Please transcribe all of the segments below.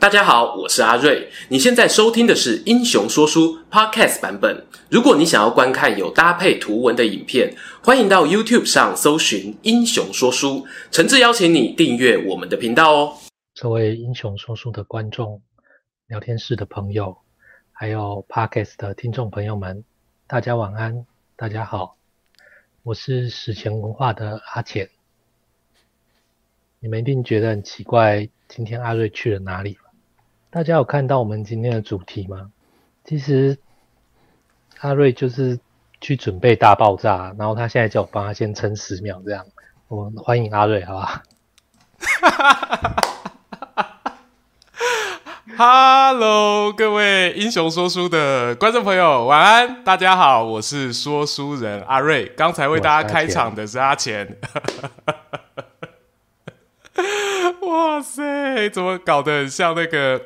大家好，我是阿瑞。你现在收听的是《英雄说书》Podcast 版本。如果你想要观看有搭配图文的影片，欢迎到 YouTube 上搜寻《英雄说书》，诚挚邀请你订阅我们的频道哦。各位《英雄说书》的观众、聊天室的朋友，还有 Podcast 的听众朋友们，大家晚安，大家好，我是史前文化的阿浅。你们一定觉得很奇怪，今天阿瑞去了哪里？大家有看到我们今天的主题吗？其实阿瑞就是去准备大爆炸，然后他现在叫我帮他先撑十秒，这样。我们欢迎阿瑞，好吧？哈哈哈哈哈！Hello，各位英雄说书的观众朋友，晚安！大家好，我是说书人阿瑞。刚才为大家开场的是阿钱。哇塞，怎么搞得很像那个？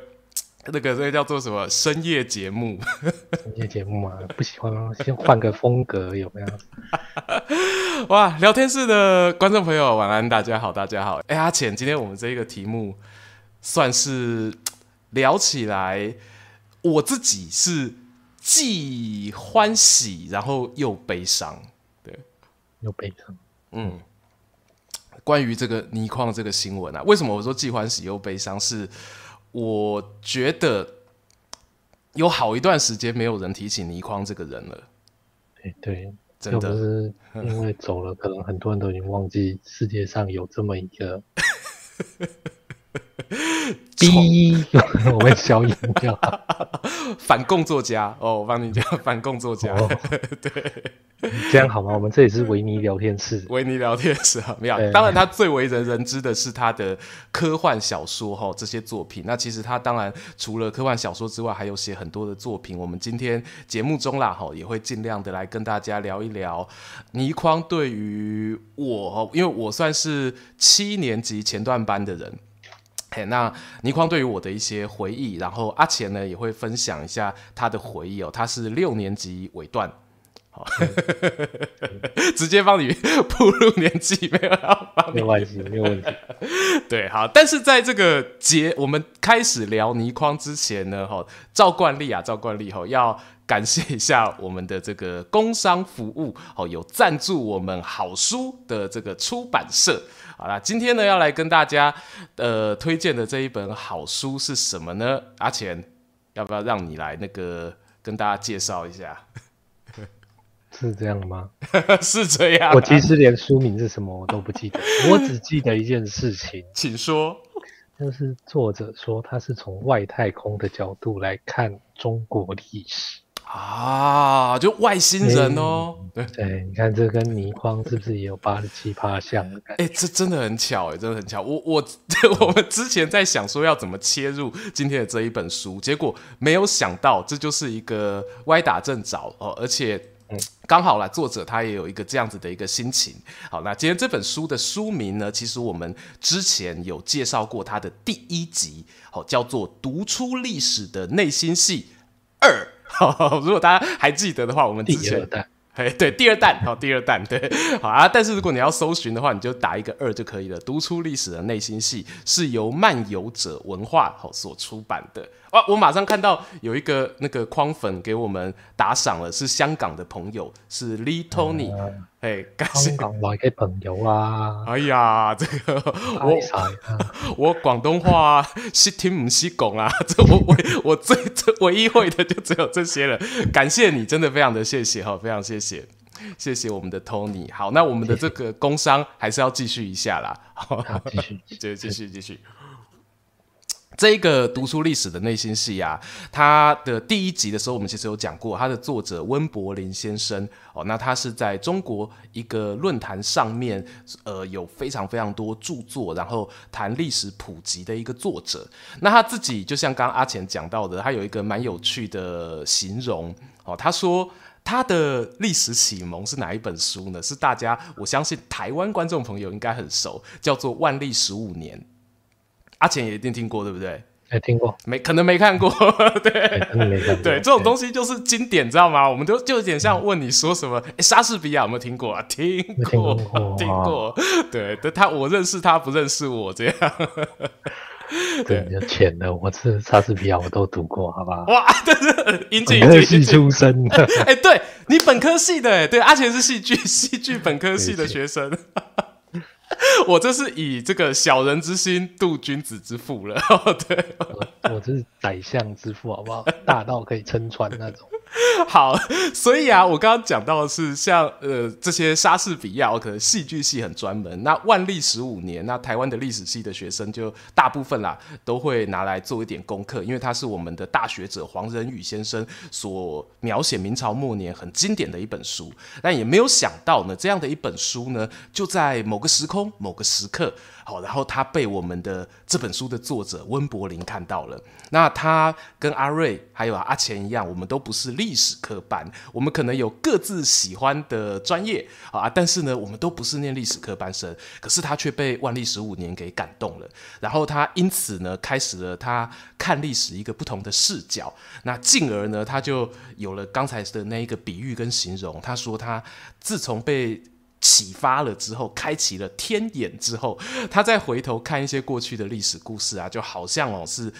那个这个叫做什么深夜节目？深夜节目嘛，不喜欢吗？先换个风格有没有？哇，聊天室的观众朋友晚安，大家好，大家好。哎，阿浅，今天我们这个题目算是聊起来，我自己是既欢喜，然后又悲伤，对，又悲伤。嗯，关于这个倪匡这个新闻啊，为什么我说既欢喜又悲伤？是我觉得有好一段时间没有人提起倪匡这个人了。对对，真的是因为走了，可能很多人都已经忘记世界上有这么一个。第一，我们消音掉。反共作家哦，我帮你讲反共作家。哦、对，这样好吗？我们这里是维尼聊天室，维尼聊天室啊，没有。当然，他最为人人知的是他的科幻小说哈，这些作品。那其实他当然除了科幻小说之外，还有写很多的作品。我们今天节目中啦哈，也会尽量的来跟大家聊一聊倪匡对于我，因为我算是七年级前段班的人。嘿，那倪匡对于我的一些回忆，然后阿钱呢也会分享一下他的回忆哦。他是六年级尾段，好，直接帮你 暴露年纪，没有要没关系，没有问题。对，好，但是在这个节我们开始聊倪匡之前呢，哈，照惯例啊，照惯例哈，要感谢一下我们的这个工商服务，哦，有赞助我们好书的这个出版社。好啦，今天呢要来跟大家呃推荐的这一本好书是什么呢？阿钱，要不要让你来那个跟大家介绍一下？是这样吗？是这样、啊。我其实连书名是什么我都不记得，我只记得一件事情，请说。就是作者说他是从外太空的角度来看中国历史。啊，就外星人哦，对对，你看这跟倪匡是不是也有八十七趴像的感觉？哎、欸，这真的很巧哎，真的很巧。我我我们之前在想说要怎么切入今天的这一本书，结果没有想到这就是一个歪打正着哦，而且刚好啦，作者他也有一个这样子的一个心情。好，那今天这本书的书名呢，其实我们之前有介绍过它的第一集，好，叫做《读出历史的内心戏二》。好，如果大家还记得的话，我们之前哎对第二弹，好第二弹对好啊，但是如果你要搜寻的话，你就打一个二就可以了。读出历史的内心戏是由漫游者文化好所出版的。哇，我马上看到有一个那个框粉给我们打赏了，是香港的朋友，是 Lee Tony，哎、嗯，感谢香港来嘅朋友啊！哎呀，这个我 我广东话识听唔识讲啊，这我我我最这唯一会的就只有这些了。感谢你，真的非常的谢谢哈，非常谢谢，谢谢我们的 Tony。好，那我们的这个工商还是要继续一下啦，好，继续，继续，继续，继续。这一个读书历史的内心戏啊，它的第一集的时候，我们其实有讲过，它的作者温柏林先生哦，那他是在中国一个论坛上面，呃，有非常非常多著作，然后谈历史普及的一个作者。那他自己就像刚刚阿钱讲到的，他有一个蛮有趣的形容哦，他说他的历史启蒙是哪一本书呢？是大家我相信台湾观众朋友应该很熟，叫做《万历十五年》。阿钱也一定听过，对不对？哎，听过，没可能没看过，对，没看过。对，这种东西就是经典，知道吗？我们都就有点像问你说什么？哎，莎士比亚有没有听过啊？听过，听过。对，但他我认识他，不认识我，这样。对，有钱的，我是莎士比亚我都读过，好不好？哇，对 对，英俊，本科系出身的。哎、欸，对你本科系的，哎，对，阿钱是戏剧戏剧本科系的学生。我这是以这个小人之心度君子之腹了，对，我，我这是宰相之腹，好不好？大到可以撑船那种。好，所以啊，我刚刚讲到的是像呃这些莎士比亚，可能戏剧系很专门。那万历十五年，那台湾的历史系的学生就大部分啦，都会拿来做一点功课，因为他是我们的大学者黄仁宇先生所描写明朝末年很经典的一本书。但也没有想到呢，这样的一本书呢，就在某个时空、某个时刻。好，然后他被我们的这本书的作者温柏林看到了。那他跟阿瑞还有阿钱一样，我们都不是历史科班，我们可能有各自喜欢的专业啊，但是呢，我们都不是念历史科班生。可是他却被万历十五年给感动了，然后他因此呢，开始了他看历史一个不同的视角。那进而呢，他就有了刚才的那一个比喻跟形容。他说他自从被启发了之后，开启了天眼之后，他再回头看一些过去的历史故事啊，就好像哦是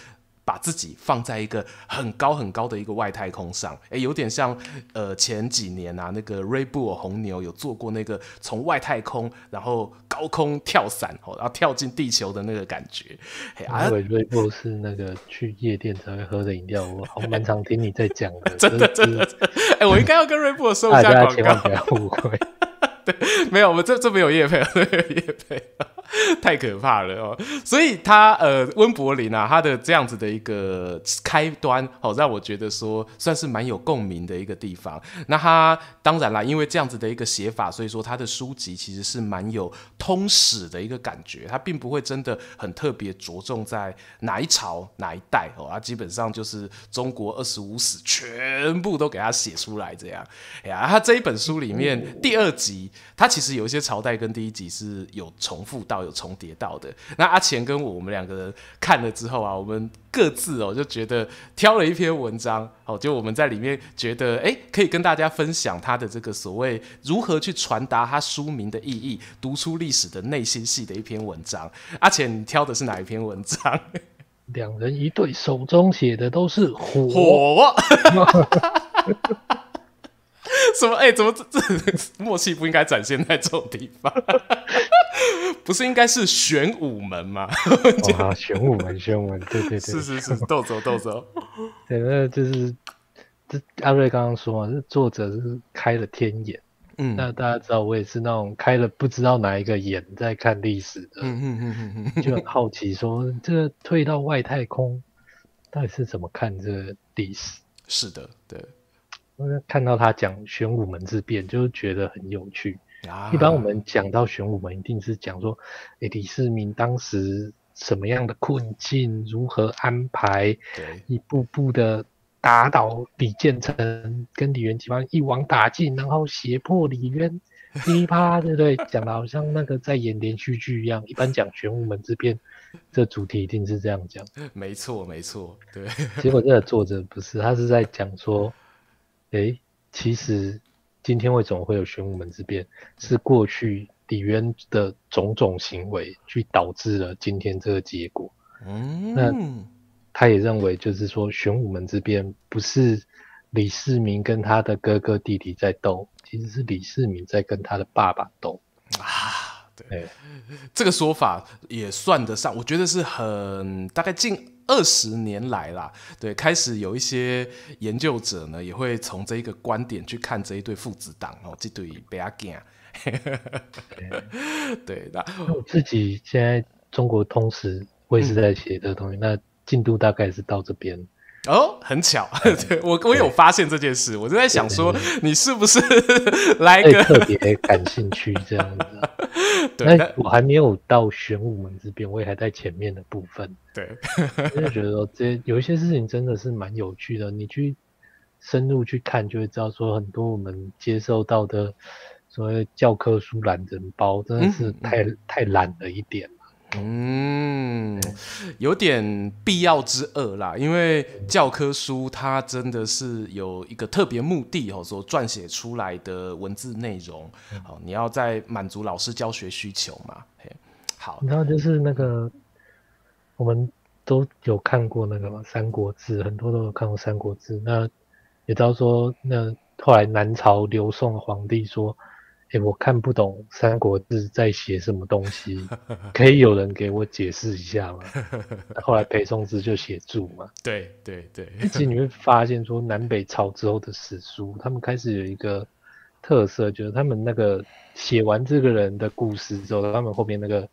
把自己放在一个很高很高的一个外太空上，诶，有点像呃前几年啊那个 Red Bull 红牛有做过那个从外太空然后高空跳伞哦，然后跳进地球的那个感觉。我以为 Red Bull 是那个去夜店才会喝的饮料，我好蛮常听你在讲的，真 的真的。哎，我应该要跟 Red Bull 收一下广告，大家千万不要误会。对，没有，我们这这没有业配，没有业配，太可怕了哦。所以他呃，温柏林啊，他的这样子的一个开端，好、哦、让我觉得说算是蛮有共鸣的一个地方。那他当然啦，因为这样子的一个写法，所以说他的书籍其实是蛮有通史的一个感觉，他并不会真的很特别着重在哪一朝哪一代哦，他基本上就是中国二十五史全部都给他写出来这样。哎呀，他这一本书里面第二集。它其实有一些朝代跟第一集是有重复到、有重叠到的。那阿钱跟我，我们两个人看了之后啊，我们各自哦就觉得挑了一篇文章哦，就我们在里面觉得哎，可以跟大家分享他的这个所谓如何去传达他书名的意义，读出历史的内心戏的一篇文章。阿钱，你挑的是哪一篇文章？两人一对，手中写的都是火。火 什么？哎、欸，怎么这 这默契不应该展现在这种地方？不是应该是玄武门吗？哦，玄武门，玄武门，对对对，是是是，豆走豆走。对，那就是这阿瑞刚刚说嘛，这作者是开了天眼。嗯，那大家知道，我也是那种开了不知道哪一个眼在看历史的。嗯嗯嗯嗯嗯，就很好奇说，这个退到外太空，到底是怎么看这个历史？是的，对。看到他讲玄武门之变，就觉得很有趣。啊、一般我们讲到玄武门，一定是讲说，哎，李世民当时什么样的困境，如何安排，对一步步的打倒李建成跟李元吉方一网打尽，然后胁迫李渊，噼啪，对不对？讲的好像那个在演连续剧一样。一般讲玄武门之变，这主题一定是这样讲。没错，没错，对。结果这个作者不是，他是在讲说。诶，其实今天为什么会有玄武门之变？是过去李渊的种种行为，去导致了今天这个结果。嗯，那他也认为，就是说玄武门之变不是李世民跟他的哥哥弟弟在斗，其实是李世民在跟他的爸爸斗啊。对，这个说法也算得上，我觉得是很大概近。二十年来啦，对，开始有一些研究者呢，也会从这一个观点去看这一对父子档哦，这对白阿囝。对，那我自己现在中国通史，我也是在写这个东西，嗯、那进度大概是到这边。哦，很巧，对 我我有发现这件事，我就在想说，你是不是 来个特别感兴趣这样子？对，那我还没有到玄武门这边，我也还在前面的部分。对，我就觉得说，这有一些事情真的是蛮有趣的，你去深入去看，就会知道说，很多我们接受到的所谓教科书懒人包，真的是太、嗯、太懒了一点。嗯，有点必要之恶啦，因为教科书它真的是有一个特别目的哦，所撰写出来的文字内容，好，你要在满足老师教学需求嘛。好，然后就是那个我们都有看过那个《三国志》，很多都有看过《三国志》。那也知道说，那后来南朝刘宋皇帝说：“哎、欸，我看不懂《三国志》在写什么东西，可以有人给我解释一下吗？”后来裴松之就写注嘛。对对对。其实你会发现说，南北朝之后的史书，他们开始有一个特色，就是他们那个写完这个人的故事之后，他们后面那个。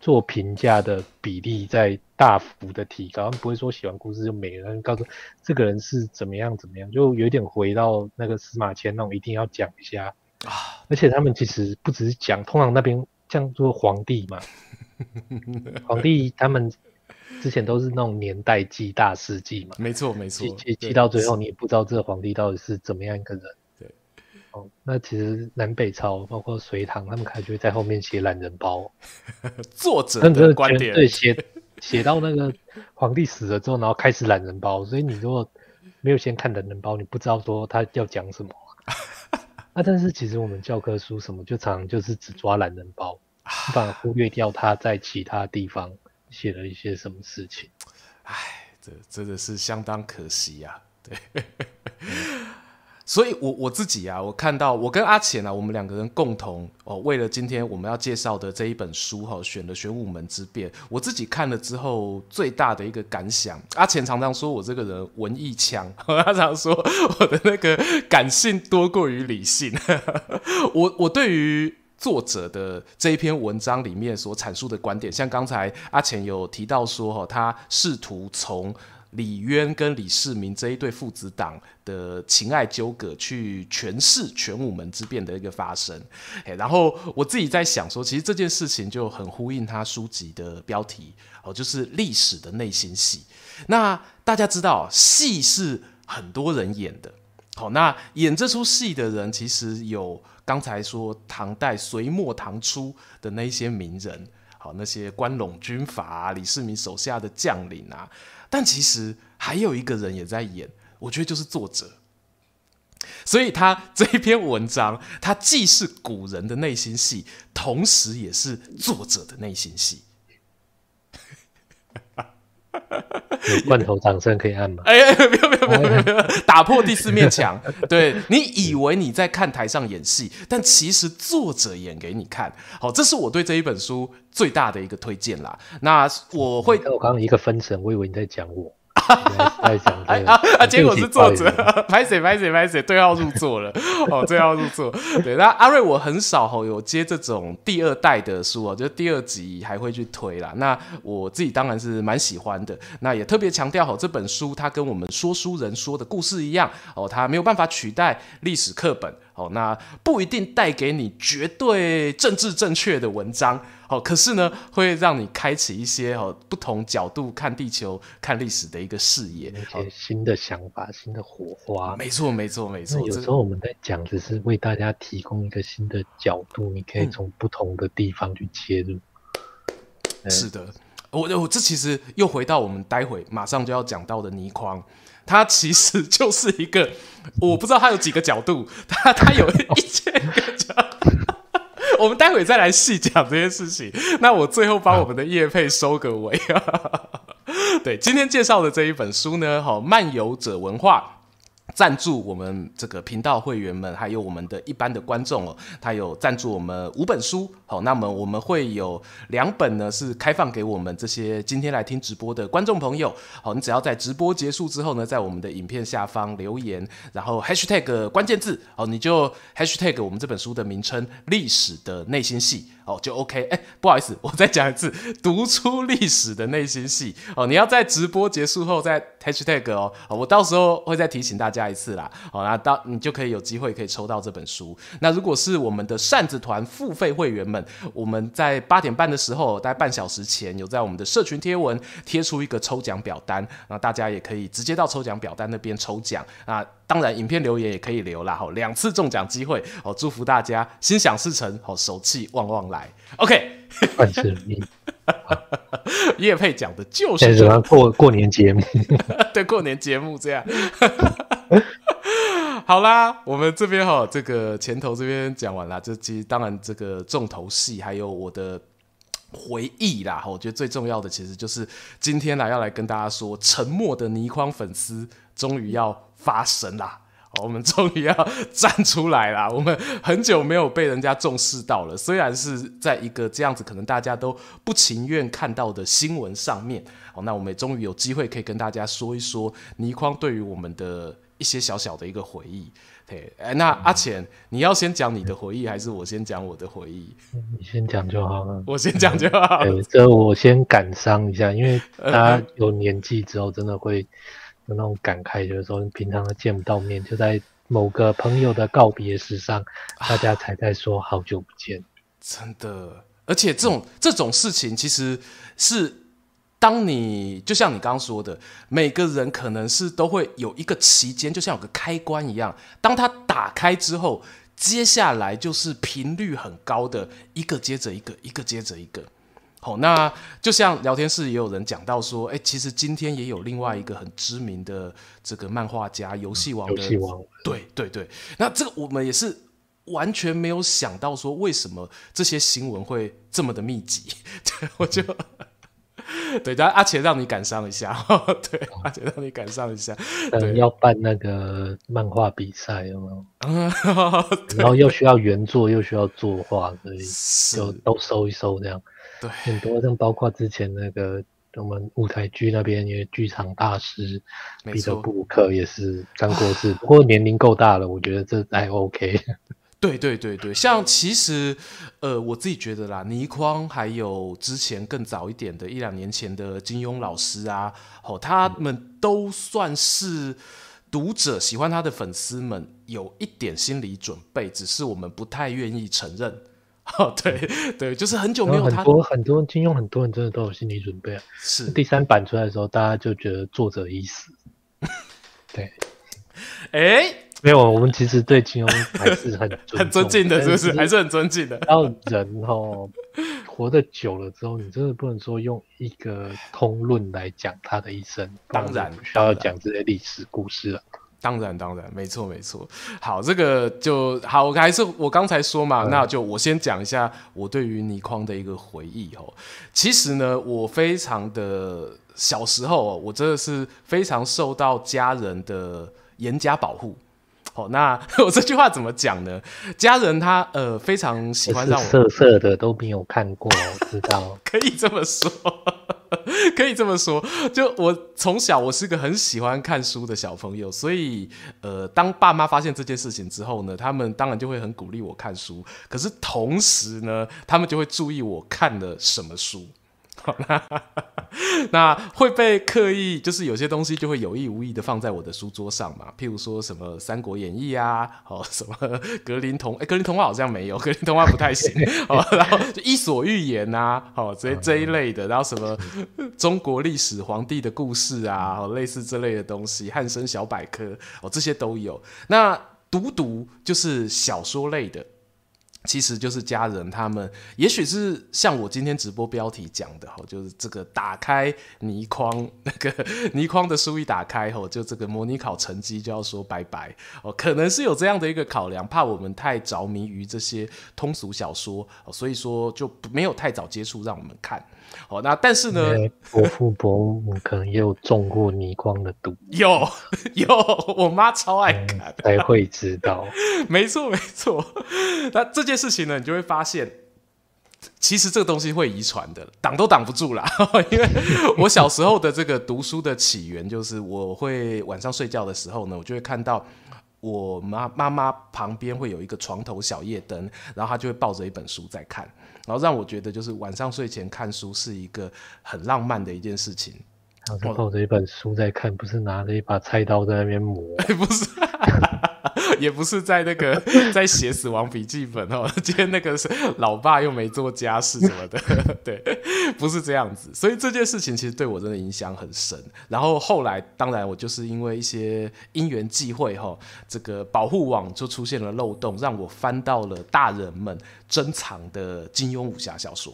做评价的比例在大幅的提高，他们不会说写完故事就没了，告诉这个人是怎么样怎么样，就有点回到那个司马迁那种一定要讲一下啊。而且他们其实不只是讲，通常那边像做皇帝嘛，皇帝他们之前都是那种年代记、大事记嘛，没错没错，记记记到最后你也不知道这个皇帝到底是怎么样一个人。哦那其实南北朝包括隋唐，他们开始会在后面写懒人包，作者的观点对写写到那个皇帝死了之后，然后开始懒人包，所以你如果没有先看懒人包，你不知道说他要讲什么。啊，但是其实我们教科书什么就常常就是只抓懒人包，反而忽略掉他在其他地方写了一些什么事情。哎，这真的是相当可惜呀，啊，对。所以我，我自己啊，我看到我跟阿钱啊，我们两个人共同哦，为了今天我们要介绍的这一本书哈，选了《玄武门之变》。我自己看了之后，最大的一个感想，阿钱常常说我这个人文艺腔，他常说我的那个感性多过于理性。我我对于作者的这一篇文章里面所阐述的观点，像刚才阿钱有提到说哈，他试图从。李渊跟李世民这一对父子档的情爱纠葛，去诠释玄武门之变的一个发生。然后我自己在想说，其实这件事情就很呼应他书籍的标题哦，就是历史的内心戏。那大家知道，戏是很多人演的。好，那演这出戏的人，其实有刚才说唐代隋末唐初的那些名人，好，那些关陇军阀啊，李世民手下的将领啊。但其实还有一个人也在演，我觉得就是作者。所以他 这一篇文章，他既是古人的内心戏，同时也是作者的内心戏。有罐头掌声可以按吗？哎呀，没有没有没有没有没有，打破第四面墙。对，你以为你在看台上演戏，但其实作者演给你看。好，这是我对这一本书最大的一个推荐啦。那我会，我刚刚一个分神，我以为你在讲我。在讲啊啊！啊结果是作者，拍谁拍谁拍谁，对号入座了哦，对号入座。对，那阿瑞我很少吼有接这种第二代的书哦，就第二集还会去推啦。那我自己当然是蛮喜欢的，那也特别强调吼这本书它跟我们说书人说的故事一样哦，它没有办法取代历史课本。哦，那不一定带给你绝对政治正确的文章，哦，可是呢，会让你开启一些哦不同角度看地球、看历史的一个视野，一些新的想法、新的火花。没错，没错，没错。有时候我们在讲，只是为大家提供一个新的角度，你可以从不同的地方去切入。嗯、是的，我我这其实又回到我们待会马上就要讲到的倪匡。它其实就是一个，我不知道它有几个角度，它它有一千个角度，我们待会再来细讲这件事情。那我最后把我们的叶配收个尾啊，对，今天介绍的这一本书呢，好，漫游者文化。赞助我们这个频道会员们，还有我们的一般的观众哦，他有赞助我们五本书，好，那么我们会有两本呢是开放给我们这些今天来听直播的观众朋友，好，你只要在直播结束之后呢，在我们的影片下方留言，然后 hashtag 关键字，哦，你就 hashtag 我们这本书的名称“历史的内心戏”。哦，就 OK，哎，不好意思，我再讲一次，读出历史的内心戏哦。你要在直播结束后再 hashtag 哦，我到时候会再提醒大家一次啦。好，那到你就可以有机会可以抽到这本书。那如果是我们的扇子团付费会员们，我们在八点半的时候，大概半小时前有在我们的社群贴文贴出一个抽奖表单，那大家也可以直接到抽奖表单那边抽奖啊。当然，影片留言也可以留啦，好，两次中奖机会，好，祝福大家心想事成，好，手气旺旺来，OK。万事如意。业配讲的就是什么过过年节目，对，过年节目这样。好啦，我们这边哈，这个前头这边讲完了，这其实当然这个重头戏还有我的。回忆啦。我觉得最重要的其实就是今天来要来跟大家说，沉默的倪匡粉丝终于要发声啦。我们终于要 站出来了，我们很久没有被人家重视到了。虽然是在一个这样子可能大家都不情愿看到的新闻上面，哦，那我们也终于有机会可以跟大家说一说倪匡对于我们的一些小小的一个回忆。对，哎，那阿浅，你要先讲你的回忆，还是我先讲我的回忆？你先讲就好了。我先讲就好。对，这我先感伤一下，因为大家有年纪之后，真的会。有那种感慨，就是说平常都见不到面，就在某个朋友的告别式上，大家才在说好久不见。真的，而且这种、嗯、这种事情，其实是当你就像你刚刚说的，每个人可能是都会有一个期间，就像有个开关一样，当它打开之后，接下来就是频率很高的一个接着一个，一个接着一个。好，那就像聊天室也有人讲到说，哎、欸，其实今天也有另外一个很知名的这个漫画家，游戏王的，游戏王，对对对。那这个我们也是完全没有想到说，为什么这些新闻会这么的密集？对，我就对，但阿杰让你感伤一下，对，阿杰让你感伤一下，对，要办那个漫画比赛，有没有？然后又需要原作，又需要作画，所以就都收一收这样。对，很多像包括之前那个我们舞台剧那边，也剧场大师彼得布鲁克也是刚过世，不过年龄够大了，我觉得这还 OK。对对对对，像其实呃，我自己觉得啦，倪匡还有之前更早一点的一两年前的金庸老师啊，哦，他们都算是读者喜欢他的粉丝们有一点心理准备，只是我们不太愿意承认。哦，对对，就是很久没有他。很多很多金庸，很多人真的都有心理准备啊。是第三版出来的时候，大家就觉得作者已死。对，哎、欸，没有，我们其实对金庸还是很 很尊敬的，是不是？还是很尊敬的。然后人哦，活得久了之后，你真的不能说用一个通论来讲他的一生。当然，需要讲这些历史故事了。当然，当然，没错，没错。好，这个就好。我还是我刚才说嘛，嗯、那就我先讲一下我对于倪匡的一个回忆哦。其实呢，我非常的小时候，我真的是非常受到家人的严加保护。哦，那 我这句话怎么讲呢？家人他呃非常喜欢让我色色的都没有看过，我知道 可以这么说。可以这么说，就我从小我是个很喜欢看书的小朋友，所以呃，当爸妈发现这件事情之后呢，他们当然就会很鼓励我看书。可是同时呢，他们就会注意我看了什么书。那，那会被刻意，就是有些东西就会有意无意的放在我的书桌上嘛。譬如说什么《三国演义》啊，哦，什么格林童，哎，格林童话好像没有，格林童话不太行。哦，然后就《伊索寓言》啊，哦，这这一类的，然后什么中国历史皇帝的故事啊，哦，类似这类的东西，《汉生小百科》哦，这些都有。那读读就是小说类的。其实就是家人，他们也许是像我今天直播标题讲的哈，就是这个打开泥筐那个泥筐的书一打开吼，就这个模拟考成绩就要说拜拜哦，可能是有这样的一个考量，怕我们太着迷于这些通俗小说，所以说就没有太早接触让我们看。哦，那但是呢，伯父伯母可能也有中过倪匡的毒，有有，我妈超爱看，才会知道。没错没错，那这件事情呢，你就会发现，其实这个东西会遗传的，挡都挡不住啦。因为我小时候的这个读书的起源，就是我会晚上睡觉的时候呢，我就会看到我妈妈妈旁边会有一个床头小夜灯，然后她就会抱着一本书在看。然后让我觉得，就是晚上睡前看书是一个很浪漫的一件事情。然后抱着一本书在看，不是拿着一把菜刀在那边磨，哎 不是。也不是在那个在写死亡笔记本哦，今天那个是老爸又没做家事什么的，对，不是这样子。所以这件事情其实对我真的影响很深。然后后来，当然我就是因为一些因缘际会哈，这个保护网就出现了漏洞，让我翻到了大人们珍藏的金庸武侠小说。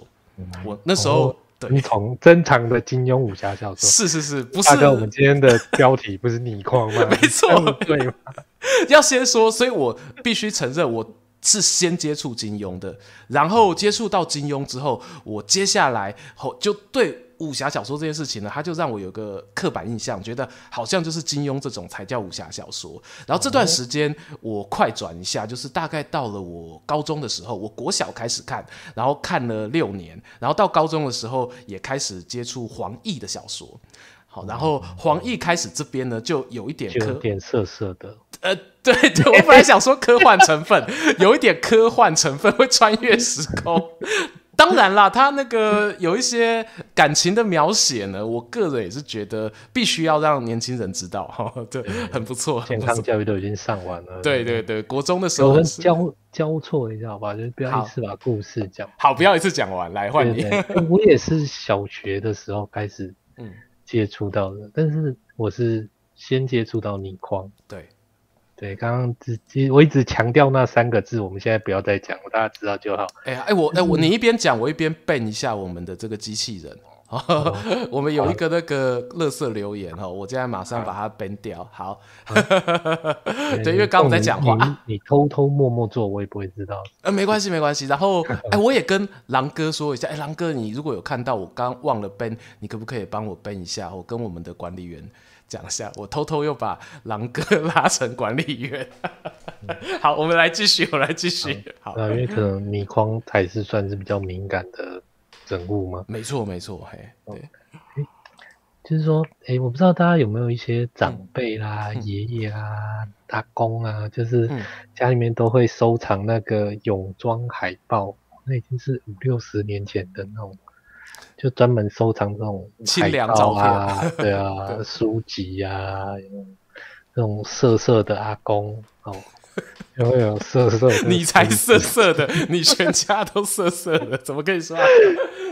我那时候。哦你从珍藏的金庸武侠小说，是是是，不是？大哥，我们今天的标题不是倪匡吗？没错，对吗？要先说，所以我必须承认，我是先接触金庸的，然后接触到金庸之后，我接下来后就对。武侠小说这件事情呢，他就让我有个刻板印象，觉得好像就是金庸这种才叫武侠小说。然后这段时间我快转一下，就是大概到了我高中的时候，我国小开始看，然后看了六年，然后到高中的时候也开始接触黄易的小说。好，然后黄奕开始这边呢，就有一点科有点涩涩的。呃，对对，我本来想说科幻成分，有一点科幻成分会穿越时空。当然啦，他那个有一些感情的描写呢，我个人也是觉得必须要让年轻人知道哈，对，很不错。健康教育都已经上完了，对对对，国中的时候交交错一下好吧，就不要一次把故事讲好，好，不要一次讲完，来换你。我也是小学的时候开始嗯接触到的，嗯，但是我是先接触到倪匡，对。对，刚刚只其实我一直强调那三个字，我们现在不要再讲，大家知道就好。哎呀，哎我哎我你一边讲，我一边背一下我们的这个机器人。哦、我们有一个那个垃圾留言哈，我现在马上把它编掉。好，对，因为刚刚在讲话你，你偷偷摸摸做，我也不会知道。呃，没关系，没关系。然后，哎，我也跟狼哥说一下，哎，狼哥，你如果有看到我刚忘了编，你可不可以帮我编一下？我跟我们的管理员。讲一下，我偷偷又把狼哥拉成管理员。好，我们来继续，我来继续。好，好，因为可能米框才是算是比较敏感的人物吗。没错，没错，嘿，对。就是说，哎，我不知道大家有没有一些长辈啦、嗯、爷爷啊、大、嗯、公啊，就是家里面都会收藏那个泳装海报，那已经是五六十年前的那种。就专门收藏这种清凉照片，对啊，对书籍啊，那种色色的阿公哦，有没有色色的？你才色色的，你全家都色色的，怎么跟你说？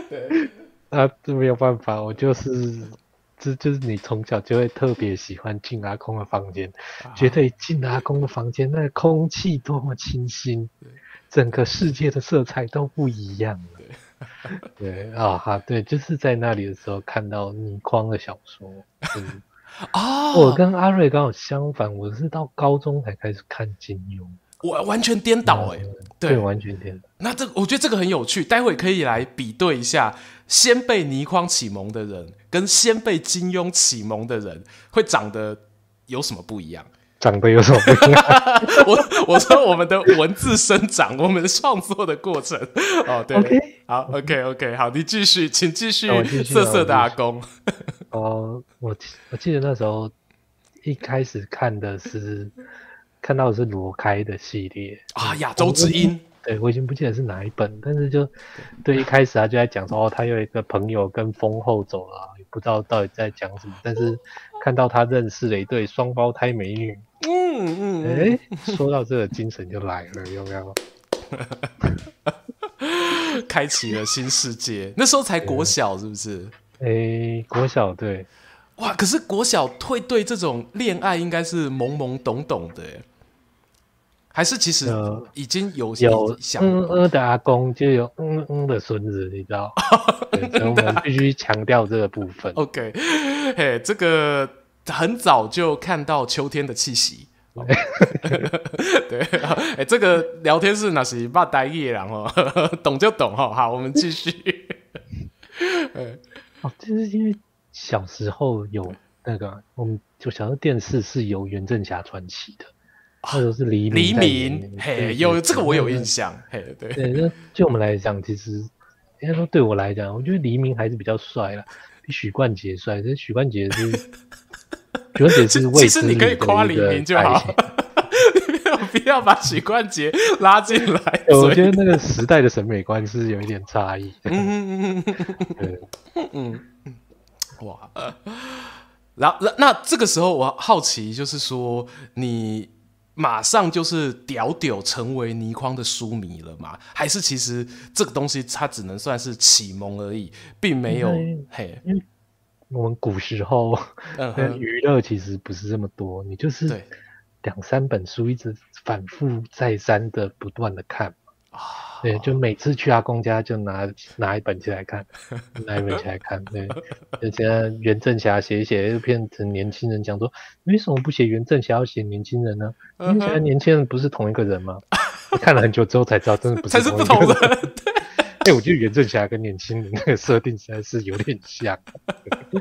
对，啊，这没有办法，我就是，这就是你从小就会特别喜欢进阿公的房间，啊、觉得进阿公的房间，那个空气多么清新，整个世界的色彩都不一样。对 啊哈，对，就是在那里的时候看到倪匡的小说。嗯哦，我跟阿瑞刚好相反，我是到高中才开始看金庸。我完全颠倒哎、欸嗯，对，完全颠倒。那这我觉得这个很有趣，待会可以来比对一下，先被倪匡启蒙的人跟先被金庸启蒙的人会长得有什么不一样？长得有什么不一样？我我说我们的文字生长，我们的创作的过程。哦，对，okay. 好，OK OK，好，你继续，请继续。色色的阿公。哦，我我记得那时候一开始看的是看到的是罗开的系列啊，亚洲之音。对，我已经不记得是哪一本，但是就对，一开始他就在讲说，哦，他有一个朋友跟风后走了，也不知道到底在讲什么，但是看到他认识了一对双胞胎美女。嗯嗯，哎、欸，说到这个精神就来了，有没有？开启了新世界。那时候才国小，是不是？哎、欸，国小对。哇，可是国小会对这种恋爱应该是懵懵懂懂的，还是其实已经有有嗯嗯的阿公，就有嗯嗯的孙子，你知道？对，所以我们必须强调这个部分。OK，嘿，这个。很早就看到秋天的气息，对，哎、欸，这个聊天室那是把呆夜然后懂就懂哈，好，我们继续。哦，就是因为小时候有那个，我们就小时候电视是由袁振霞传奇的，或者是黎明黎明，嘿，有这个我有印象，嘿，对，对，那就我们来讲，其实应该说对我来讲，我觉得黎明还是比较帅了。比许冠杰帅，但许冠杰是许冠杰是卫斯理的一个代言，其实你可以夸黎明就好，你没有必要把许冠杰拉进来。我觉得那个时代的审美观是有一点差异。嗯嗯嗯嗯嗯，哇，然后那那这个时候我好奇，就是说你。马上就是屌屌成为倪匡的书迷了吗？还是其实这个东西它只能算是启蒙而已，并没有嘿。因为我们古时候娱乐其实不是这么多，你就是两三本书一直反复再三的不断的看。啊，对，就每次去阿公家就拿拿一本起来看，拿一本起来看。对，就现在袁振霞写一写，又变成年轻人讲说，为什么不写袁振霞，要写年轻人呢？因为现在年轻人不是同一个人吗？看了很久之后才知道，真的不是才是不同的。对，哎、欸，我觉得袁振霞跟年轻人那个设定实在是有点像。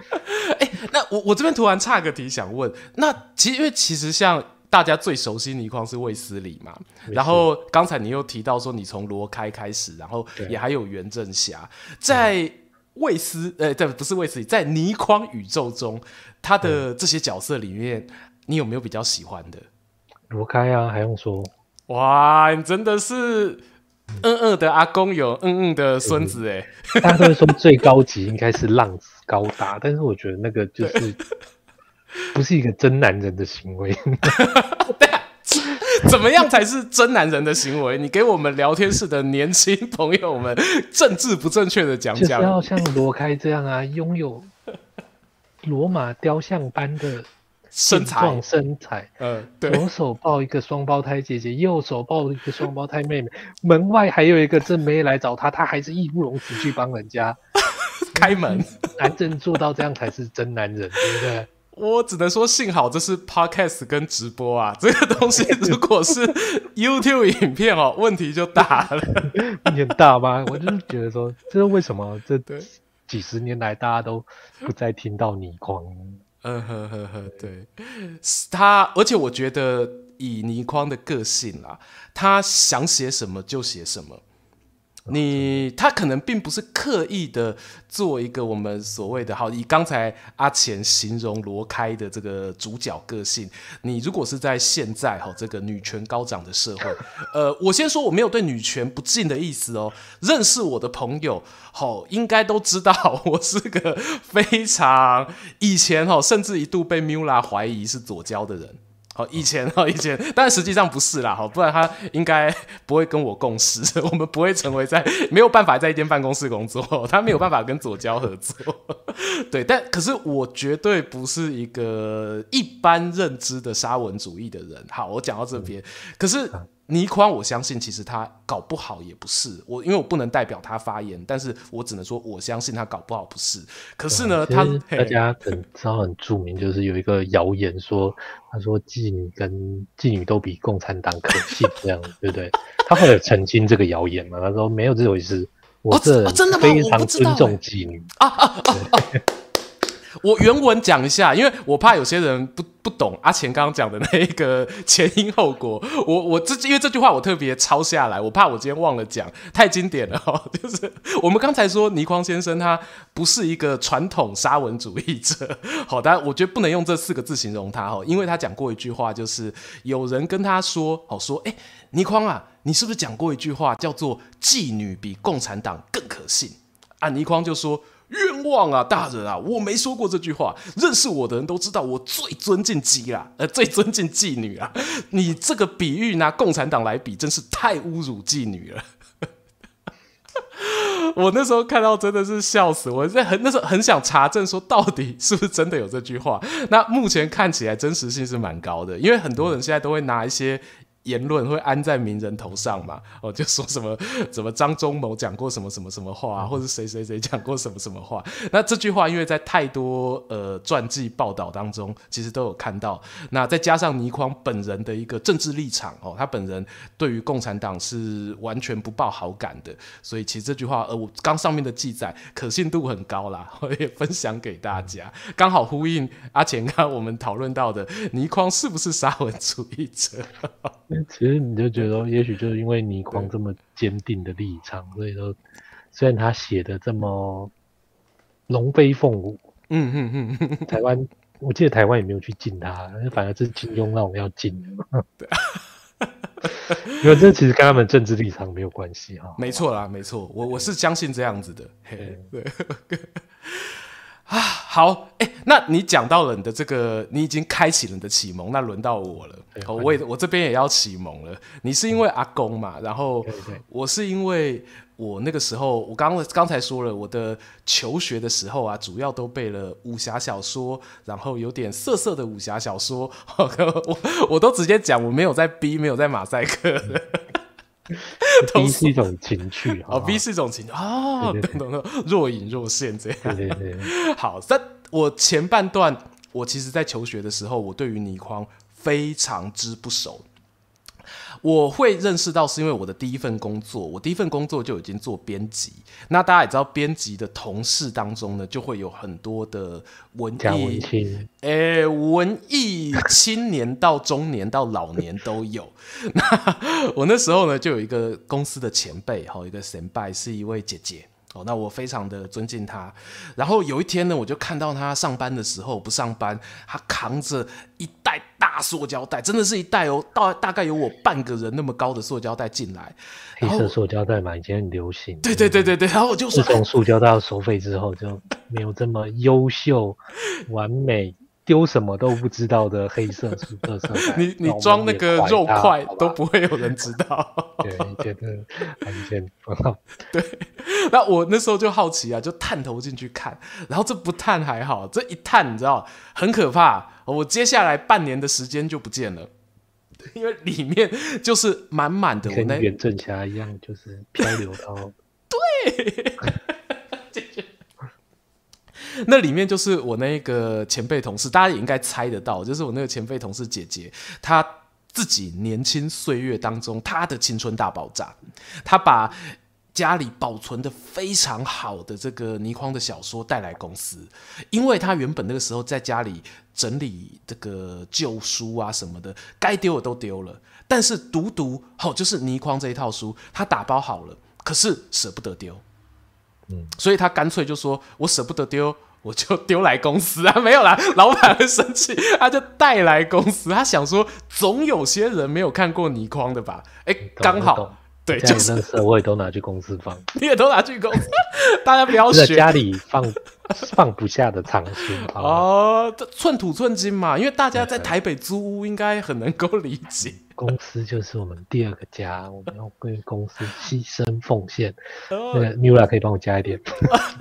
哎、欸，那我我这边突然差个题想问，那其实因为其实像大家最熟悉倪匡是卫斯理嘛，然后刚才你又提到说你从罗开开始，然后也还有袁振霞，在卫斯呃，这、欸、不是卫斯理，在倪匡宇宙中，他的这些角色里面，你有没有比较喜欢的？罗开啊，还用说？哇，你真的是嗯嗯的阿公有嗯嗯的孙子哎！大家都说最高级应该是浪子高达，但是我觉得那个就是 不是一个真男人的行为。对啊，怎么样才是真男人的行为？你给我们聊天室的年轻朋友们政治不正确的讲讲，就是要像罗开这样啊，拥有罗马雕像般的。身材，身材，嗯，对，左手抱一个双胞胎姐姐，右手抱一个双胞胎妹妹，门外还有一个正妹来找他，他还是义不容辞去帮人家 开门。男人做到这样才是真男人，对不对？我只能说，幸好这是 podcast 跟直播啊，这个东西如果是 YouTube 影片哦，问题就大了。问题很大吗？我就是觉得说，这是为什么这几十年来大家都不再听到倪匡。嗯呵呵呵，对，他，而且我觉得以倪匡的个性啦，他想写什么就写什么。你他可能并不是刻意的做一个我们所谓的好，以刚才阿钱形容罗开的这个主角个性，你如果是在现在哈这个女权高涨的社会，呃，我先说我没有对女权不敬的意思哦。认识我的朋友好，应该都知道我是个非常以前哈，甚至一度被 Mula 怀疑是左交的人。好，以前哈，以前，但实际上不是啦，好，不然他应该不会跟我共事，我们不会成为在没有办法在一间办公室工作，他没有办法跟左娇合作，对，但可是我绝对不是一个一般认知的沙文主义的人，好，我讲到这边，可是。倪匡，我相信其实他搞不好也不是我，因为我不能代表他发言，但是我只能说我相信他搞不好不是。可是呢，他大家 很知道很著名，就是有一个谣言说，他说妓女跟妓女都比共产党可信，这样对不对？他后来澄清这个谣言嘛？他说没有这回事，我是非常尊重妓女啊啊啊！我原文讲一下，因为我怕有些人不不懂阿钱刚刚讲的那一个前因后果。我我这因为这句话我特别抄下来，我怕我今天忘了讲，太经典了哈。就是我们刚才说倪匡先生他不是一个传统沙文主义者，好，但我觉得不能用这四个字形容他哈，因为他讲过一句话，就是有人跟他说，好说，哎，倪匡啊，你是不是讲过一句话叫做妓女比共产党更可信？啊，倪匡就说。冤枉啊，大人啊，我没说过这句话。认识我的人都知道，我最尊敬妓啦，呃，最尊敬妓女啊。你这个比喻拿共产党来比，真是太侮辱妓女了。我那时候看到真的是笑死，我在很那时候很想查证，说到底是不是真的有这句话。那目前看起来真实性是蛮高的，因为很多人现在都会拿一些。言论会安在名人头上嘛？哦，就说什么什么张忠谋讲过什么什么什么话，或者谁谁谁讲过什么什么话。那这句话因为在太多呃传记报道当中，其实都有看到。那再加上倪匡本人的一个政治立场哦，他本人对于共产党是完全不抱好感的，所以其实这句话呃，我刚上面的记载可信度很高啦，我也分享给大家，刚好呼应阿钱刚刚我们讨论到的倪匡是不是沙文主义者？其实你就觉得，也许就是因为倪匡这么坚定的立场，所以说，虽然他写的这么龙飞凤舞，嗯嗯嗯，台湾，我记得台湾也没有去禁他，反而是金庸让我们要禁。对，因为这其实跟他们政治立场没有关系哈。没错啦，没错，我我是相信这样子的。嘿对。对啊，好，哎、欸，那你讲到了你的这个，你已经开启了你的启蒙，那轮到我了。哦，我也我这边也要启蒙了。你是因为阿公嘛？然后我是因为我那个时候，我刚刚才说了，我的求学的时候啊，主要都背了武侠小说，然后有点色色的武侠小说，我我都直接讲，我没有在逼，没有在马赛克。逼是一种情趣哦，B 是一种情趣哦，等等等，若隐若现这样。对对对，好，但我前半段，我其实在求学的时候，我对于倪匡非常之不熟。我会认识到是因为我的第一份工作，我第一份工作就已经做编辑。那大家也知道，编辑的同事当中呢，就会有很多的文艺，哎，文艺青年到中年到老年都有。那我那时候呢，就有一个公司的前辈，哈，一个前辈是一位姐姐。哦，那我非常的尊敬他。然后有一天呢，我就看到他上班的时候不上班，他扛着一袋大塑胶袋，真的是一袋哦，大大概有我半个人那么高的塑胶袋进来。黑色塑胶袋嘛，以前很流行。对对对对对。然后我就说，自从塑胶袋要收费之后，就没有这么优秀、完美。丢什么都不知道的黑色垃圾袋，你你装那个肉块都不会有人知道。对，觉得很简 对，那我那时候就好奇啊，就探头进去看，然后这不探还好，这一探你知道很可怕。我接下来半年的时间就不见了，因为里面就是满满的，跟袁振强一样，就是漂流到 对。那里面就是我那个前辈同事，大家也应该猜得到，就是我那个前辈同事姐姐，她自己年轻岁月当中，她的青春大爆炸，她把家里保存的非常好的这个倪匡的小说带来公司，因为她原本那个时候在家里整理这个旧书啊什么的，该丢的都丢了，但是独独哦，就是倪匡这一套书，她打包好了，可是舍不得丢。所以他干脆就说：“我舍不得丢，我就丢来公司啊，没有啦，老板很生气，他就带来公司。他想说，总有些人没有看过倪匡的吧？哎，刚好，对，就是我 也都拿去公司放，你也都拿去公司，大家不要学，在家里放放不下的藏书哦，这寸土寸金嘛，因为大家在台北租屋，应该很能够理解。”公司就是我们第二个家，我们要为公司牺牲奉献。那个 Miula 可以帮我加一点，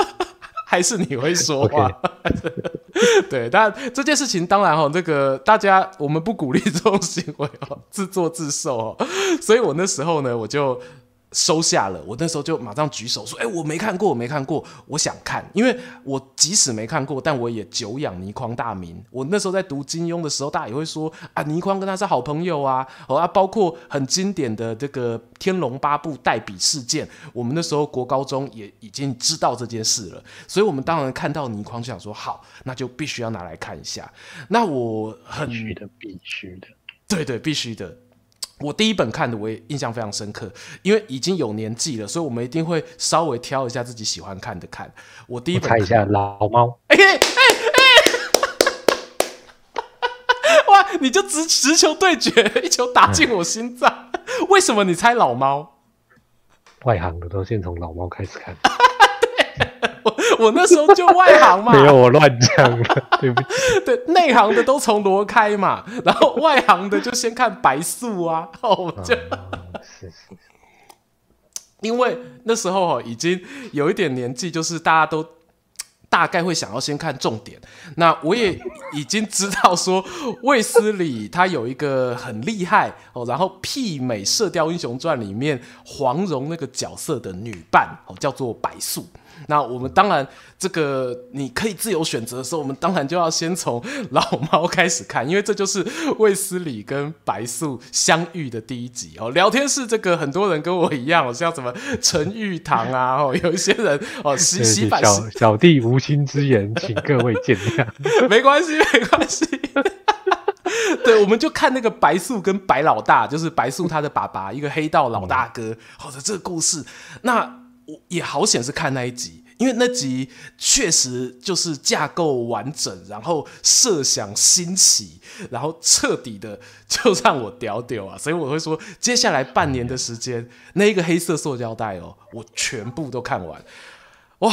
还是你会说话. 对，但这件事情当然哈，这个大家我们不鼓励这种行为哦，自作自受哦。所以我那时候呢，我就。收下了，我那时候就马上举手说：“哎、我没看过，我没看过，我想看。因为我即使没看过，但我也久仰倪匡大名。我那时候在读金庸的时候，大家也会说啊，倪匡跟他是好朋友啊。哦啊，包括很经典的这个《天龙八部》代笔事件，我们那时候国高中也已经知道这件事了。所以，我们当然看到倪匡，就想说好，那就必须要拿来看一下。那我很必须的，必须的，对对，必须的。”我第一本看的，我也印象非常深刻，因为已经有年纪了，所以我们一定会稍微挑一下自己喜欢看的看。我第一本看，一下老猫，哎哎哎！哇，你就直直球对决，一球打进我心脏。嗯、为什么你猜老猫？外行的都先从老猫开始看。我 我那时候就外行嘛，没有我乱讲了，对不起。对，内行的都从罗开嘛，然后外行的就先看白素啊，哦，就，因为那时候哦已经有一点年纪，就是大家都大概会想要先看重点。那我也已经知道说，卫斯理他有一个很厉害哦，然后媲美《射雕英雄传》里面黄蓉那个角色的女伴哦，叫做白素。那我们当然，这个你可以自由选择的时候，我们当然就要先从老猫开始看，因为这就是卫斯理跟白素相遇的第一集哦。聊天室这个很多人跟我一样，像什么陈玉堂啊，哦，有一些人哦，洗洗版小小弟无心之言，请各位见谅。没关系，没关系。对，我们就看那个白素跟白老大，就是白素他的爸爸，一个黑道老大哥，好的这个故事，那。也好险是看那一集，因为那集确实就是架构完整，然后设想新奇，然后彻底的就让我屌屌啊！所以我会说，接下来半年的时间，那一个黑色塑胶袋哦，我全部都看完，哇！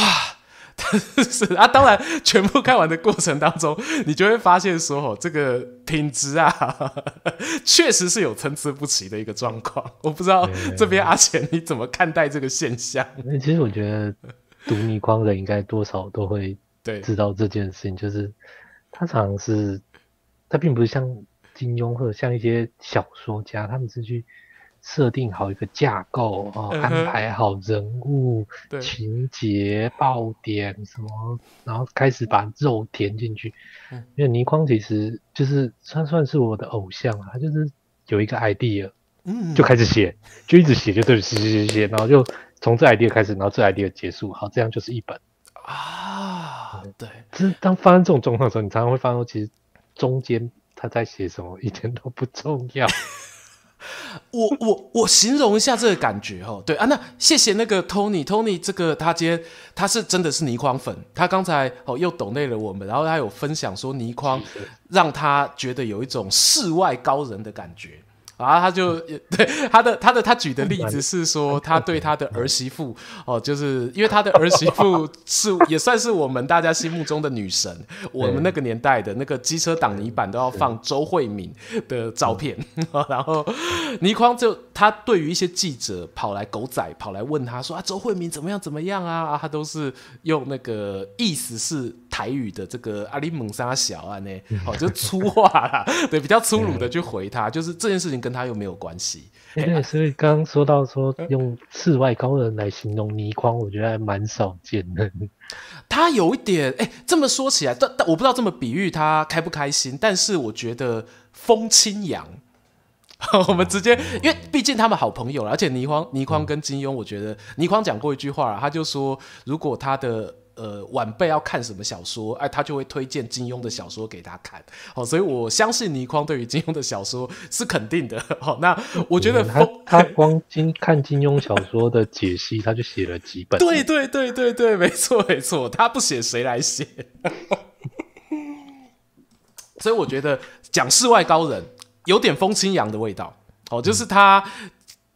是啊，当然，全部看完的过程当中，你就会发现说，哦，这个品质啊，确实是有参差不齐的一个状况。我不知道这边阿钱你怎么看待这个现象？那其实我觉得读逆光的应该多少都会对知道这件事情，就是他常常是，他并不是像金庸或者像一些小说家，他们是去。设定好一个架构啊，安排好人物、嗯、情节、爆点什么，然后开始把肉填进去。嗯、因为倪匡其实就是他算是我的偶像啊，他就是有一个 idea，嗯，就开始写，就一直写，就对，写写写写，然后就从这 idea 开始，然后这 idea 结束，好，这样就是一本啊。对，就是当发生这种状况的时候，你常常会发现，其实中间他在写什么一点都不重要。我我我形容一下这个感觉哦，对啊，那谢谢那个 Tony，Tony 这个他今天他是真的是倪匡粉，他刚才哦又抖内了我们，然后他有分享说倪匡让他觉得有一种世外高人的感觉。然后他就 对他的他的他举的例子是说，他对他的儿媳妇哦，就是因为他的儿媳妇是也算是我们大家心目中的女神，我们那个年代的那个机车挡泥板都要放周慧敏的照片，然后倪匡就他对于一些记者跑来狗仔跑来问他说啊，周慧敏怎么样怎么样啊，啊他都是用那个意思是台语的这个阿里蒙沙小啊呢，哦就粗话啦，对比较粗鲁的去回他，就是这件事情跟他又没有关系。哎、欸，所以刚刚说到说用世外高人来形容倪匡，我觉得还蛮少见的。他有一点，哎、欸，这么说起来，但但我不知道这么比喻他开不开心，但是我觉得风清扬。我们直接，因为毕竟他们好朋友了，而且倪匡、倪匡跟金庸，我觉得倪匡讲过一句话，他就说，如果他的。呃，晚辈要看什么小说，哎，他就会推荐金庸的小说给他看。好，所以我相信倪匡对于金庸的小说是肯定的。好，那我觉得、嗯、他他光金看金庸小说的解析，他就写了几本。对对对对对，没错 没错，他不写谁来写？所以我觉得讲世外高人有点风清扬的味道。哦，就是他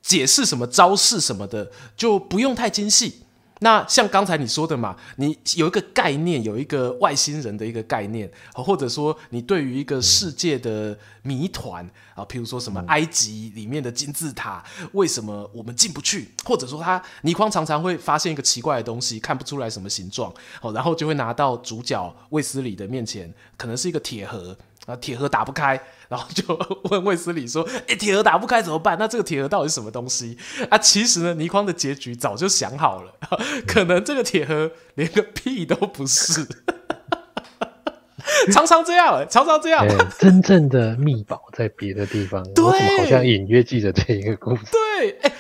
解释什么招式什么的，就不用太精细。那像刚才你说的嘛，你有一个概念，有一个外星人的一个概念，或者说你对于一个世界的谜团啊，譬如说什么埃及里面的金字塔，为什么我们进不去？或者说他倪匡常常会发现一个奇怪的东西，看不出来什么形状，哦，然后就会拿到主角卫斯理的面前，可能是一个铁盒。啊，铁盒打不开，然后就 问卫斯理说：“哎，铁盒打不开怎么办？那这个铁盒到底是什么东西？”啊，其实呢，倪匡的结局早就想好了，可能这个铁盒连个屁都不是。常常这样，常常这样。欸、真正的秘宝在别的地方。对，我怎么好像隐约记得这一个故事？对，哎、欸，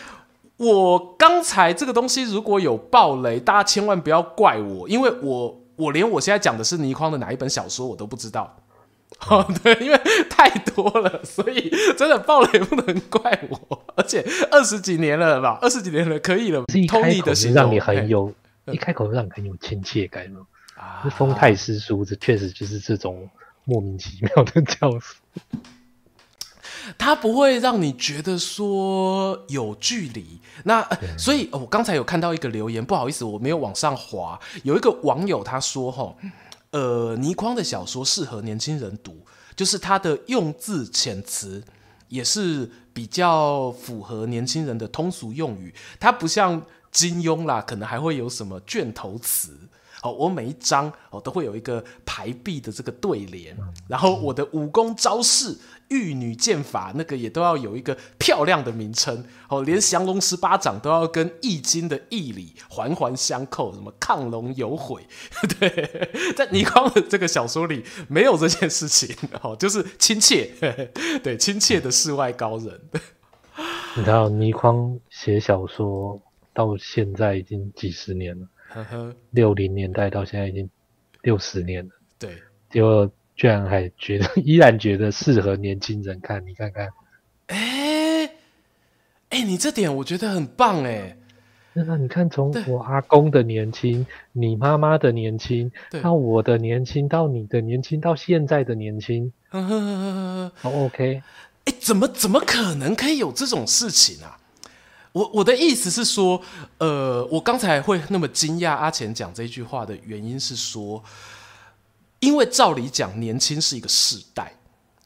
我刚才这个东西如果有暴雷，大家千万不要怪我，因为我我连我现在讲的是倪匡的哪一本小说我都不知道。哦，对，因为太多了，所以真的爆了也不能怪我。而且二十几年了吧，二十几年了，可以了。一开口就让你很有，一开口就让你很有亲切感嘛。啊，封太师叔这确实就是这种莫名其妙的角色。他不会让你觉得说有距离。那所以，我刚才有看到一个留言，不好意思，我没有往上滑。有一个网友他说：“哈。”呃，倪匡的小说适合年轻人读，就是他的用字遣词也是比较符合年轻人的通俗用语。他不像金庸啦，可能还会有什么卷头词。哦，我每一章哦都会有一个排比的这个对联，然后我的武功招式。玉女剑法那个也都要有一个漂亮的名称。哦，连降龙十八掌都要跟易经的易理环环相扣，什么亢龙有悔，对，在倪匡的这个小说里没有这件事情。哦，就是亲切，对，亲切的世外高人。你知道倪匡写小说到现在已经几十年了，呵呵，六零年代到现在已经六十年了，对，就。居然还觉得，依然觉得适合年轻人看，你看看，哎、欸，哎、欸，你这点我觉得很棒哎。那你看，从我阿公的年轻，你妈妈的年轻，到我的年轻，到你的年轻，到现在的年轻，哦，OK，哎、欸，怎么怎么可能可以有这种事情啊？我我的意思是说，呃，我刚才会那么惊讶阿钱讲这句话的原因是说。因为照理讲，年轻是一个世代，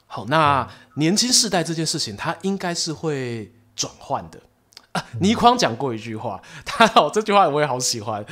好，那年轻世代这件事情，它应该是会转换的。啊，倪匡讲过一句话，他哦，这句话我也好喜欢。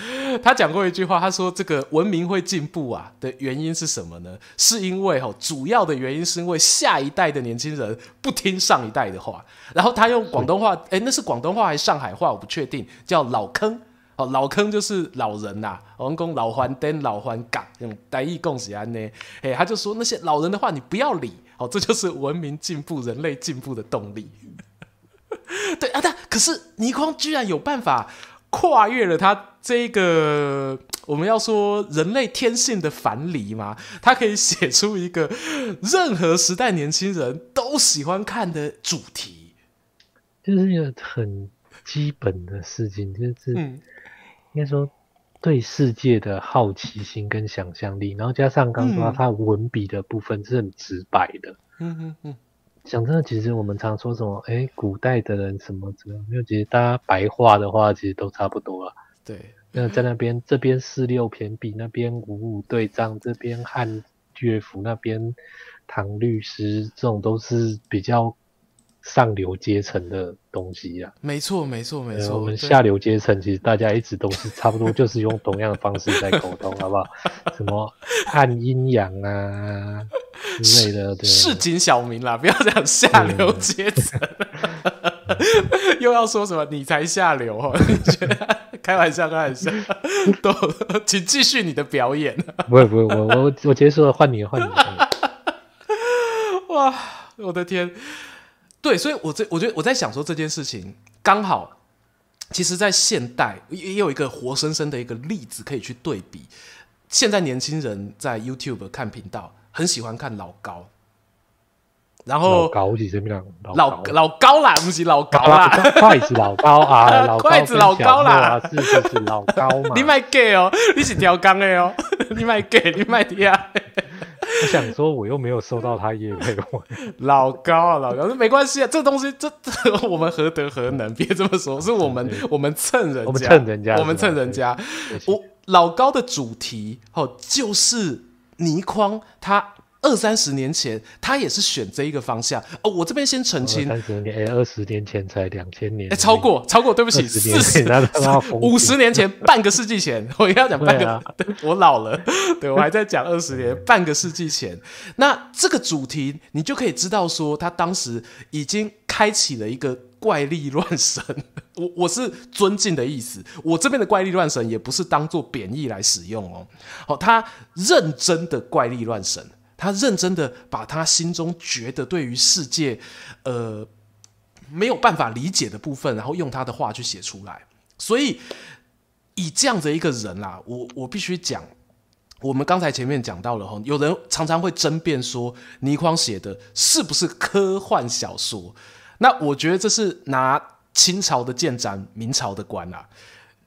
他讲过一句话，他说：“这个文明会进步啊的原因是什么呢？是因为哦，主要的原因是因为下一代的年轻人不听上一代的话。”然后他用广东话，诶，那是广东话还是上海话？我不确定，叫老坑。哦，老坑就是老人呐、啊，我们讲老还灯、老还港，用台语讲是安呢。哎，他就说那些老人的话你不要理，哦，这就是文明进步、人类进步的动力。对啊，但可是倪匡居然有办法跨越了他这个我们要说人类天性的樊篱嘛，他可以写出一个任何时代年轻人都喜欢看的主题，就是一个很基本的事情，就是应该说对世界的好奇心跟想象力，然后加上刚刚说他文笔的部分是很直白的，嗯嗯嗯。讲真的，其实我们常说什么，哎，古代的人什么怎么样？因为其实大家白话的话，其实都差不多了。对，那在那边这边四六骈笔，那边五五对仗，这边汉乐府，那边唐律诗，这种都是比较。上流阶层的东西呀、啊，没错，没错，没错。我们下流阶层其实大家一直都是差不多，就是用同样的方式在沟通，好不好？什么看阴阳啊之类的，对。市井小民啦，不要讲下流阶层。又要说什么？你才下流哦！开玩笑，开玩笑。都，请继续你的表演。不会，不会，我我我结束了，换你，换你。哇，我的天！对，所以我这我觉得我在想说这件事情刚好，其实，在现代也有一个活生生的一个例子可以去对比。现在年轻人在 YouTube 看频道，很喜欢看老高，然后老高是什么样？老老高啦，不是老高啦，筷子老高啊，筷子老高啦，是是是老高嘛？你卖 gay 哦，你是调缸的哦，你卖 gay，，你卖的呀。我想说，我又没有收到他叶配我 老高啊，老高，没关系啊，这东西这这我们何德何能？别这么说，是我们我们蹭人家，我们蹭人家，我们蹭人家。我老高的主题哦，就是倪匡他。二三十年前，他也是选这一个方向。哦，我这边先澄清，三十年，哎，二十年前才两千年，哎，超过，超过，对不起，四十，五十年前，半个世纪前，我要讲半个，啊、我老了，对我还在讲二十年，半个世纪前。那这个主题，你就可以知道说，他当时已经开启了一个怪力乱神。我我是尊敬的意思，我这边的怪力乱神也不是当做贬义来使用哦。好，他认真的怪力乱神。他认真的把他心中觉得对于世界，呃，没有办法理解的部分，然后用他的话去写出来。所以以这样的一个人啦，我我必须讲，我们刚才前面讲到了哈，有人常常会争辩说倪匡写的是不是科幻小说？那我觉得这是拿清朝的剑斩明朝的官啊。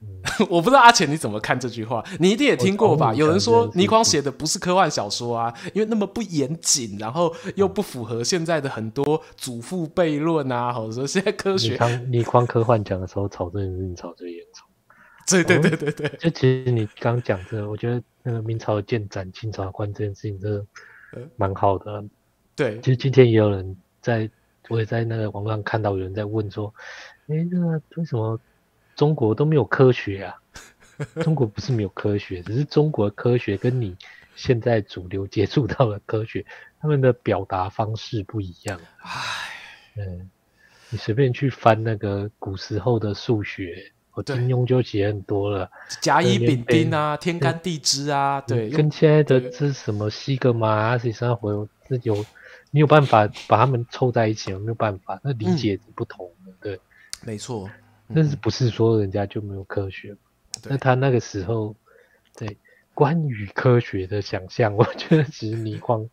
我不知道阿钱你怎么看这句话？你一定也听过吧？有人说倪匡写的不是科幻小说啊，因为那么不严谨，然后又不符合现在的很多祖父悖论啊，或者说现在科学。倪匡科幻讲的时候，吵这件事情吵最严重。对对对对对，就其实你刚讲这个，我觉得那个明朝的剑斩清朝的官这件事情，真的蛮好的。对，其实今天也有人在，我也在那个网络上看到有人在问说，哎，那个为什么？中国都没有科学啊！中国不是没有科学，只是中国的科学跟你现在主流接触到的科学，他们的表达方式不一样。唉，嗯，你随便去翻那个古时候的数学，我金庸就写很多了，甲乙丙丁啊，天干地支啊，对，跟现在的这什么西格玛啊，实际上会是有你有办法把他们凑在一起，有没有办法？那理解不同的，嗯、对，没错。但是不是说人家就没有科学？那他那个时候，对关于科学的想象，我觉得其实倪匡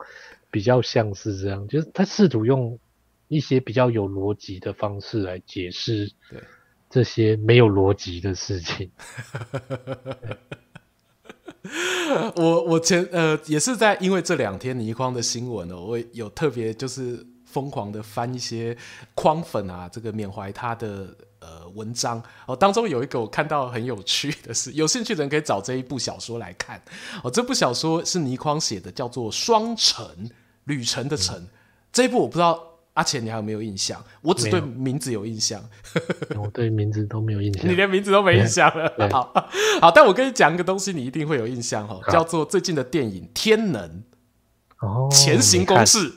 比较像是这样，就是他试图用一些比较有逻辑的方式来解释这些没有逻辑的事情。我我前呃也是在因为这两天倪匡的新闻呢，我有特别就是疯狂的翻一些匡粉啊，这个缅怀他的。呃，文章哦，当中有一个我看到很有趣的是，有兴趣的人可以找这一部小说来看哦。这部小说是倪匡写的，叫做《双城旅程的城》。嗯、这一部我不知道阿钱你还有没有印象？我只对名字有印象，我对名字都没有印象。你连名字都没印象了？好好，但我跟你讲一个东西，你一定会有印象哦，叫做最近的电影《天能》哦，前行公式，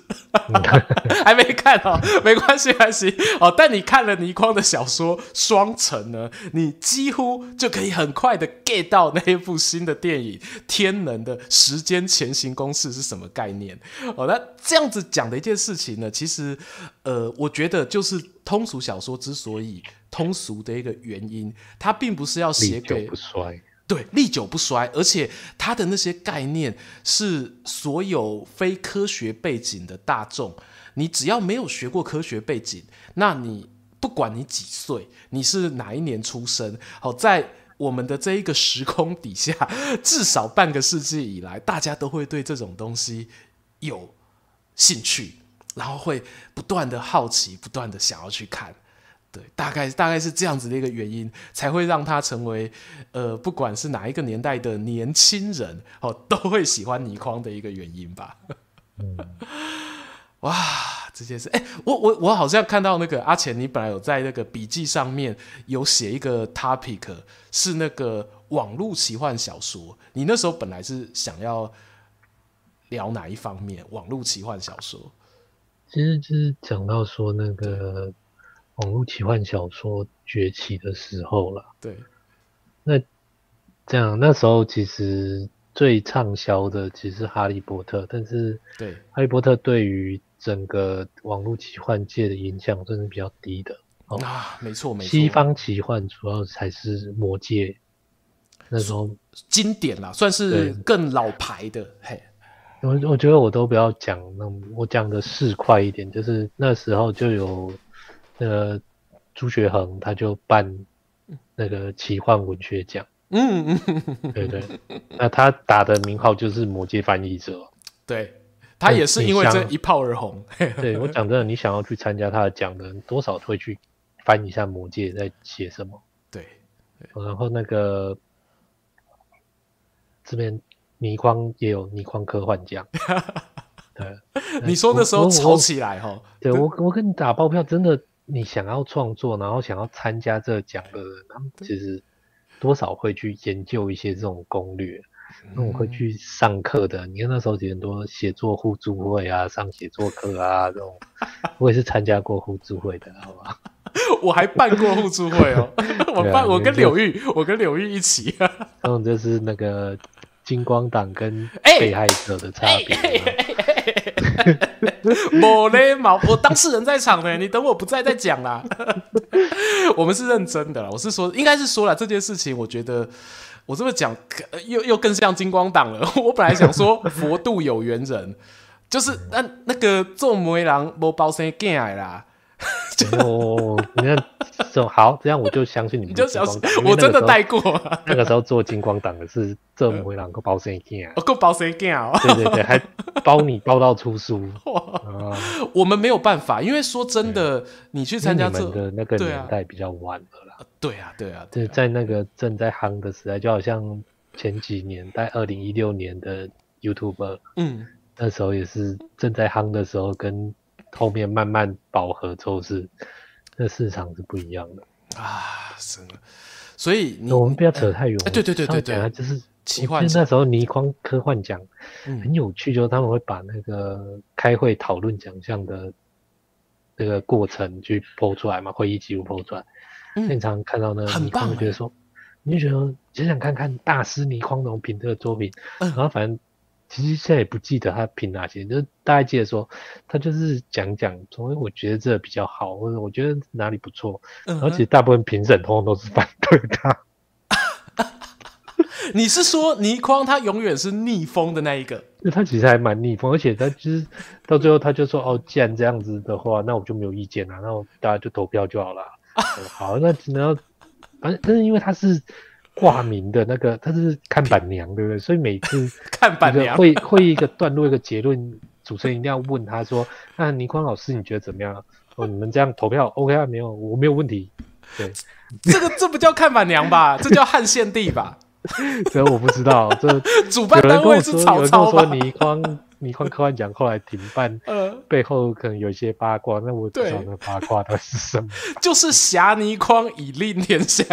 还没看哦，没关系，没关系哦。但你看了倪匡的小说《双城》呢，你几乎就可以很快的 get 到那一部新的电影《天能》的时间前行公式是什么概念哦。那这样子讲的一件事情呢，其实呃，我觉得就是通俗小说之所以通俗的一个原因，它并不是要写给不衰。对，历久不衰，而且它的那些概念是所有非科学背景的大众，你只要没有学过科学背景，那你不管你几岁，你是哪一年出生，好，在我们的这一个时空底下，至少半个世纪以来，大家都会对这种东西有兴趣，然后会不断的好奇，不断的想要去看。对，大概大概是这样子的一个原因，才会让他成为呃，不管是哪一个年代的年轻人哦，都会喜欢倪匡的一个原因吧。嗯、哇，这件事，哎，我我我好像看到那个阿钱，你本来有在那个笔记上面有写一个 topic，是那个网络奇幻小说。你那时候本来是想要聊哪一方面？网络奇幻小说，其实就是讲到说那个。网络奇幻小说崛起的时候了，对，那这样那时候其实最畅销的其实是哈利波特，但是对哈利波特对于整个网络奇幻界的影响真是比较低的哦。啊，没错没错，西方奇幻主要才是魔界，那时候经典啦，算是更老牌的。嘿，我我觉得我都不要讲，那我讲的市侩一点，就是那时候就有。那个朱学恒他就办那个奇幻文学奖，嗯嗯，对对，那他打的名号就是魔界翻译者，对，他也是因为这一炮而红。对，我讲真的，你想要去参加他的奖的人，多少会去翻一下魔界在写什么。对，然后那个这边倪匡也有倪匡科幻奖，对，你说那时候吵起来哈，对我我跟你打包票，真的。你想要创作，然后想要参加这个奖的人，他们其实多少会去研究一些这种攻略，那种会去上课的。你看那时候很多写作互助会啊，上写作课啊这种，我也是参加过互助会的，好吧？我还办过互助会哦，我办，我跟柳玉，我跟柳玉一起。这种就是那个金光党跟被害者的差别。我嘞毛，我当事人在场呢，你等我不在再讲啦。我们是认真的啦，我是说，应该是说了这件事情，我觉得我这么讲，又又更像金光党了。我本来想说佛度有缘人，就是那那个做媒人无包生囝来啦。哦，你看，这好，这样我就相信你们。你就相信我真的带过。那个时候做金光党的是这么回两个包生囝，我 够包生囝哦。对对对，还包你包到出书。我们没有办法，因为说真的，你去参加这的那个年代比较晚了啦。对啊，对啊，对，在那个正在夯的时代，就好像前几年在二零一六年的 YouTuber，嗯，那时候也是正在夯的时候跟。后面慢慢饱和之后是，那市场是不一样的啊，是。所以我们不要扯太远。对对对对对，就是奇幻。那时候倪匡科幻奖很有趣，就是他们会把那个开会讨论奖项的那个过程去 po 出来嘛，会议记录 po 出来。现场看到那个倪匡，觉得说，你就觉得只想看看大师倪匡怎么评这个作品，然后反正。其实现在也不记得他评哪些，就是大概记得说他就是讲讲，所以我觉得这个比较好，或者我觉得哪里不错，嗯、而且大部分评审通通都是反对他。你是说倪匡他永远是逆风的那一个？他其实还蛮逆风，而且他其实到最后他就说哦，既然这样子的话，那我就没有意见了，那我大家就投票就好了。好，那只能要，反正但是因为他是。挂名的那个，他是看板娘，对不对？所以每次 看板娘会会一个段落一个结论，主持人一定要问他说：“那倪匡老师你觉得怎么样？”哦，你们这样投票 OK 啊？没有，我没有问题。对，这个这不叫看板娘吧？这叫汉献帝吧？这我不知道。这主办单位是曹操吧？有人跟我说倪匡倪匡科幻奖后来停办，呃，背后可能有一些八卦，那我不知道那八卦的是什么。就是挟倪匡以令天下。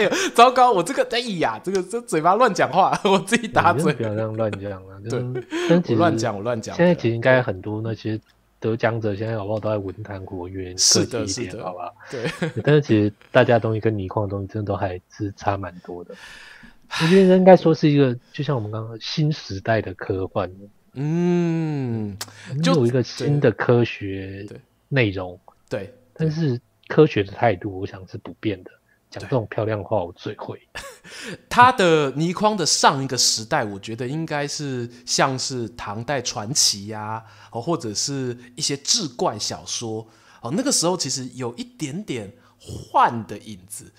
哎呦，糟糕！我这个哎呀，这个这嘴巴乱讲话，我自己打嘴。不要这样乱讲了。对，我乱讲，我乱讲。现在其实应该很多那些得奖者，现在好不好都在文坛活跃，是的，是的，好吧？对。但是其实大家东西跟倪匡的东西真的都还是差蛮多的。我觉得应该说是一个，就像我们刚刚新时代的科幻。嗯，就有一个新的科学内容，对，对，但是科学的态度，我想是不变的。讲这种漂亮话，我最会。他的倪匡的上一个时代，我觉得应该是像是唐代传奇呀、啊，哦，或者是一些志怪小说哦，那个时候其实有一点点幻的影子。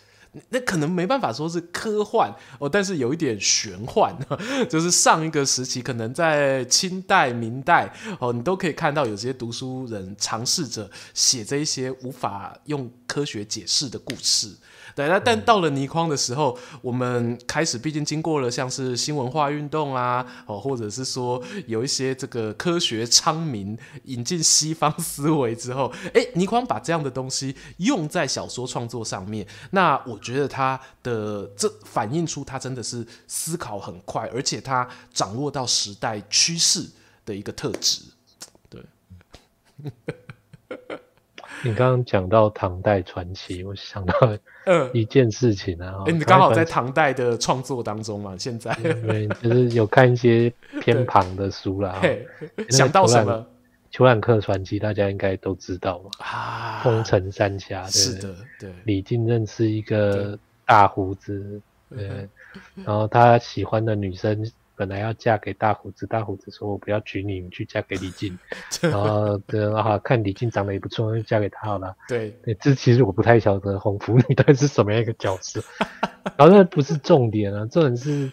那可能没办法说是科幻哦，但是有一点玄幻，就是上一个时期，可能在清代、明代哦，你都可以看到有些读书人尝试着写这一些无法用科学解释的故事。对，那但到了倪匡的时候，我们开始毕竟经过了像是新文化运动啊，哦，或者是说有一些这个科学昌明引进西方思维之后，哎，倪匡把这样的东西用在小说创作上面，那我觉得他的这反映出他真的是思考很快，而且他掌握到时代趋势的一个特质，对。你刚刚讲到唐代传奇，我想到 一件事情啊，你刚好在唐代的创作当中嘛，现在对，就是有看一些偏旁的书啦。想到什么？虬髯客传奇大家应该都知道嘛，啊，风城三侠，是的，对，李靖认识一个大胡子，对，对，然后他喜欢的女生。本来要嫁给大胡子，大胡子说：“我不要娶你，你去嫁给李靖。”然后对啊，看李靖长得也不错，就嫁给他好了。对，这其实我不太晓得红拂女到底是什么样一个角色。然后那不是重点啊，重点是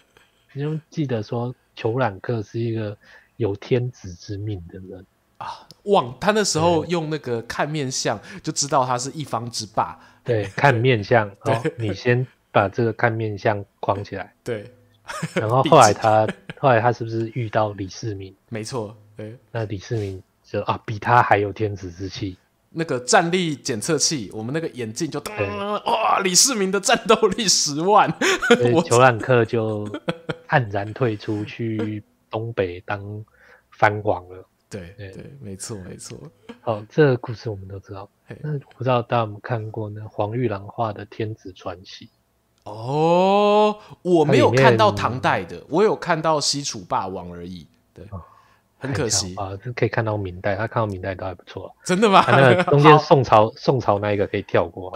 你要记得说，虬髯客是一个有天子之命的人啊。望他那时候用那个看面相就知道他是一方之霸。对，看面相，哦，你先把这个看面相框起来。对。然后后来他后来他是不是遇到李世民？没错，对。那李世民就啊，比他还有天子之气。那个战力检测器，我们那个眼镜就哇，李世民的战斗力十万。裘兰克就黯然退出去东北当藩王了。对对对，没错没错。好，这个故事我们都知道。那不知道大家有没有看过那？黄玉郎画的《天子传奇》。哦，我没有看到唐代的，我有看到西楚霸王而已。对，哦、很可惜啊，这可以看到明代，他看到明代都还不错。真的吗？那个 中间宋朝，宋朝那一个可以跳过，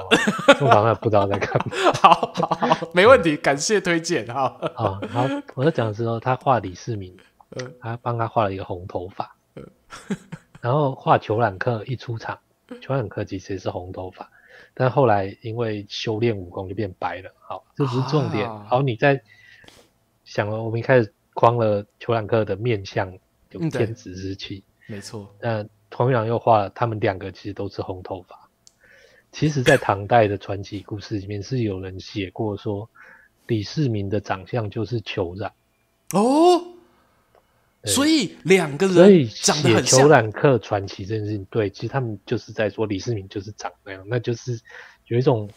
宋朝那不知道在干嘛。好好好，没问题，感谢推荐。哈，好，好，我在讲的时候，他画李世民，他帮他画了一个红头发，然后画裘冉克一出场，裘冉克其实也是红头发。但后来因为修炼武功就变白了，好，这不是重点。啊、好，你在想了，我们一开始框了虬髯客的面相有天子之气，没错。那黄玉郎又画了他们两个其实都是红头发。其实，在唐代的传奇故事里面是有人写过说，李世民的长相就是裘染。哦。所以两个人长得很像。虬髯客传奇这件事情，对，其实他们就是在说李世民就是长那样，那就是有一种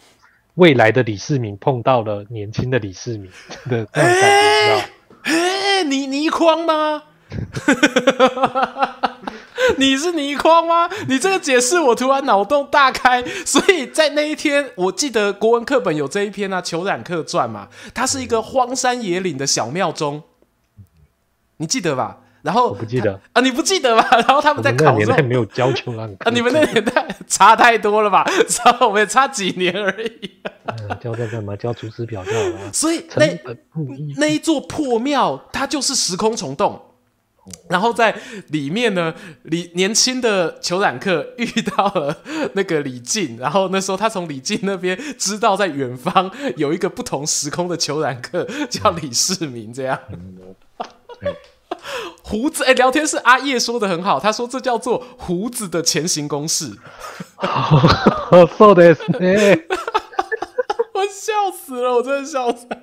未来的李世民碰到了年轻的李世民的那种感觉，知道？哎，你倪匡吗？你是倪匡吗？你这个解释我突然脑洞大开。所以在那一天，我记得国文课本有这一篇啊，《裘染客传》嘛，它是一个荒山野岭的小庙中。你记得吧？然后我不记得啊，你不记得吧？然后他们在考的时候没有教虬髯客啊，你们那年代差太多了吧？差我们也差几年而已。嗯、教在干嘛？教出师表就好了。所以那那一座破庙，它就是时空虫洞。然后在里面呢，李年轻的虬髯客遇到了那个李靖，然后那时候他从李靖那边知道，在远方有一个不同时空的虬髯客叫李世民，这样。胡子哎、欸，聊天室阿叶说的很好，他说这叫做胡子的前行公式。说的 我笑死了，我真的笑死了。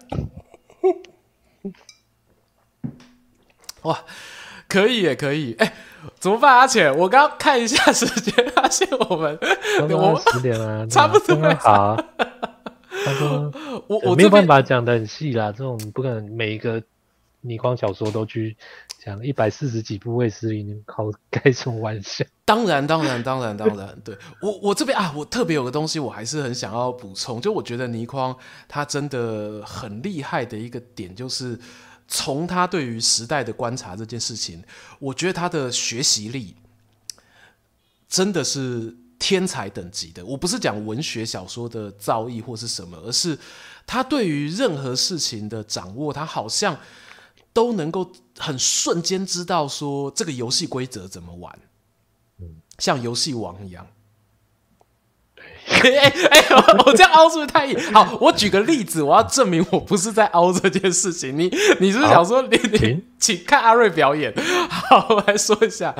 哇，可以也可以，哎、欸，怎么办？阿浅，我刚看一下时间，发现我们我们十点 了，差不多好。他说我我没有办法讲的很细啦，这种不可能每一个倪匡小说都去讲一百四十几部卫斯理，你靠开什么玩笑？当然，当然，当然，当然，对我我这边啊，我特别有个东西，我还是很想要补充，就我觉得倪匡他真的很厉害的一个点，就是从他对于时代的观察这件事情，我觉得他的学习力真的是天才等级的。我不是讲文学小说的造诣或是什么，而是他对于任何事情的掌握，他好像。都能够很瞬间知道说这个游戏规则怎么玩，嗯，像游戏王一样。哎哎哎，我这样凹是不是太硬？好，我举个例子，我要证明我不是在凹这件事情。你你是不是想说你你请看阿瑞表演？好，我来说一下。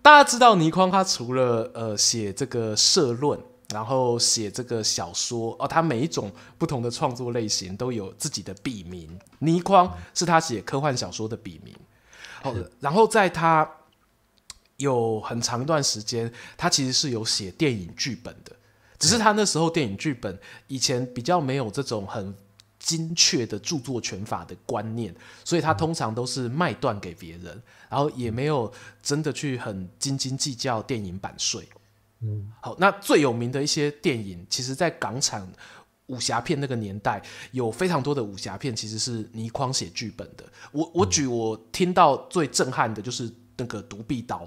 大家知道倪匡他除了呃写这个社论。然后写这个小说哦，他每一种不同的创作类型都有自己的笔名。倪匡是他写科幻小说的笔名。好，然后在他有很长一段时间，他其实是有写电影剧本的，只是他那时候电影剧本以前比较没有这种很精确的著作权法的观念，所以他通常都是卖断给别人，然后也没有真的去很斤斤计较电影版税。嗯，好，那最有名的一些电影，其实，在港产武侠片那个年代，有非常多的武侠片其实是倪匡写剧本的。我我举我听到最震撼的就是那个《独臂刀》。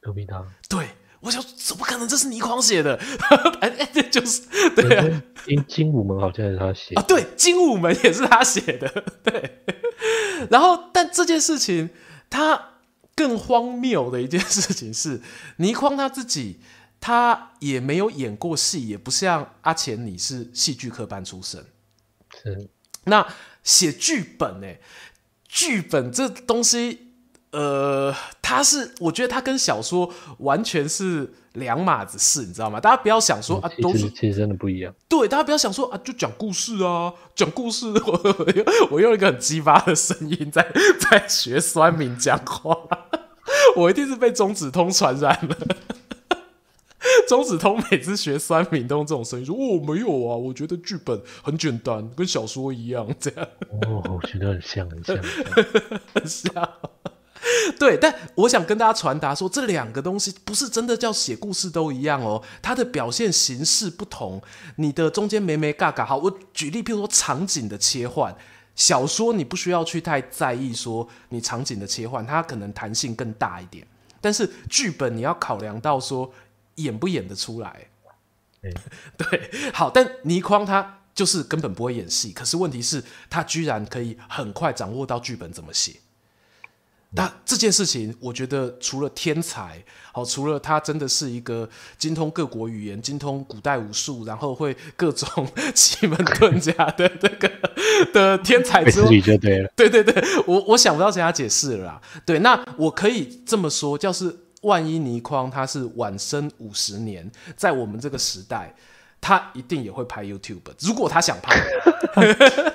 独臂刀，对，我想怎么可能这是倪匡写的？哎哎，这 就是对啊。精精武门好像是他写啊，对，精武门也是他写的。对，然后但这件事情他。更荒谬的一件事情是，倪匡他自己，他也没有演过戏，也不像阿钱，你是戏剧科班出身。是，那写剧本呢？剧本这东西。呃，他是，我觉得他跟小说完全是两码子事，你知道吗？大家不要想说啊，都是其实真的不一样。对，大家不要想说啊，就讲故事啊，讲故事。我我用一个很鸡巴的声音在在学酸民讲话，我一定是被中指通传染了。中子通每次学酸民都用这种声音说：“哦，没有啊，我觉得剧本很简单，跟小说一样。”这样哦，我觉得很像，很像，很像。对，但我想跟大家传达说，这两个东西不是真的叫写故事都一样哦，它的表现形式不同，你的中间没没嘎嘎。好，我举例，譬如说场景的切换，小说你不需要去太在意说你场景的切换，它可能弹性更大一点。但是剧本你要考量到说演不演得出来。嗯、对，好，但倪匡他就是根本不会演戏，可是问题是，他居然可以很快掌握到剧本怎么写。那这件事情，我觉得除了天才，好，除了他真的是一个精通各国语言、精通古代武术，然后会各种 奇门遁甲的这个 的天才之外，就对了。对对对，我我想不到其他解释了啦。对，那我可以这么说，就是万一倪匡他是晚生五十年，在我们这个时代，他一定也会拍 YouTube，如果他想拍。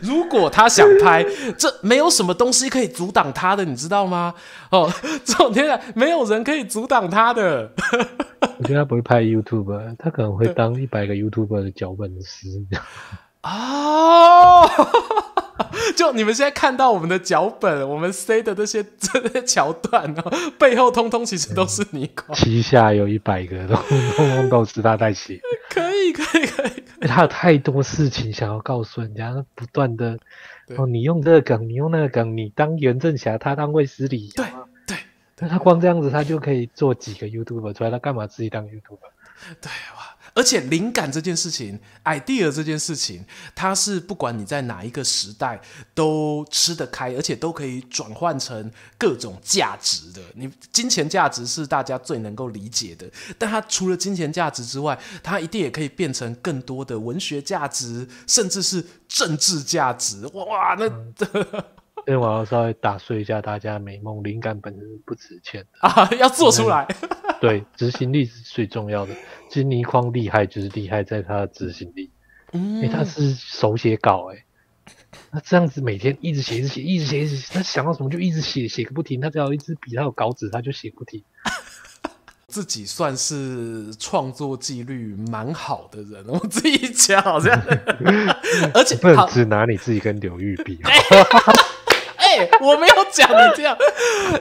如果他想拍，这没有什么东西可以阻挡他的，你知道吗？哦，这种天啊，没有人可以阻挡他的。我觉得他不会拍 YouTube，他可能会当一百个 YouTuber 的脚本师。哦，就你们现在看到我们的脚本，我们塞的这些 这些桥段哦，背后通通其实都是倪匡。旗下有一百个，通通都是他在写。可以，可以，可以。他有太多事情想要告诉人家，不断的哦，你用这个梗，你用那个梗，你当袁振霞，他当卫斯理，对对。那他光这样子，他就可以做几个 YouTuber 出来，他干嘛自己当 YouTuber？对哇。而且灵感这件事情，idea 这件事情，它是不管你在哪一个时代都吃得开，而且都可以转换成各种价值的。你金钱价值是大家最能够理解的，但它除了金钱价值之外，它一定也可以变成更多的文学价值，甚至是政治价值。哇，那。嗯所以我要稍微打碎一下大家美梦，灵感本身是不值钱的啊，要做出来。对，执行力是最重要的。其实倪匡厉害，就是厉害在他的执行力。嗯，因为他是手写稿，哎，那这样子每天一直写，一直写，一直写，一直写，他想到什么就一直写，写个不停。他只要一支笔，他有稿纸，他就写不停。自己算是创作纪律蛮好的人，我自己讲好像，而且不能只拿你自己跟刘玉比。哎、欸，我没有讲你这样，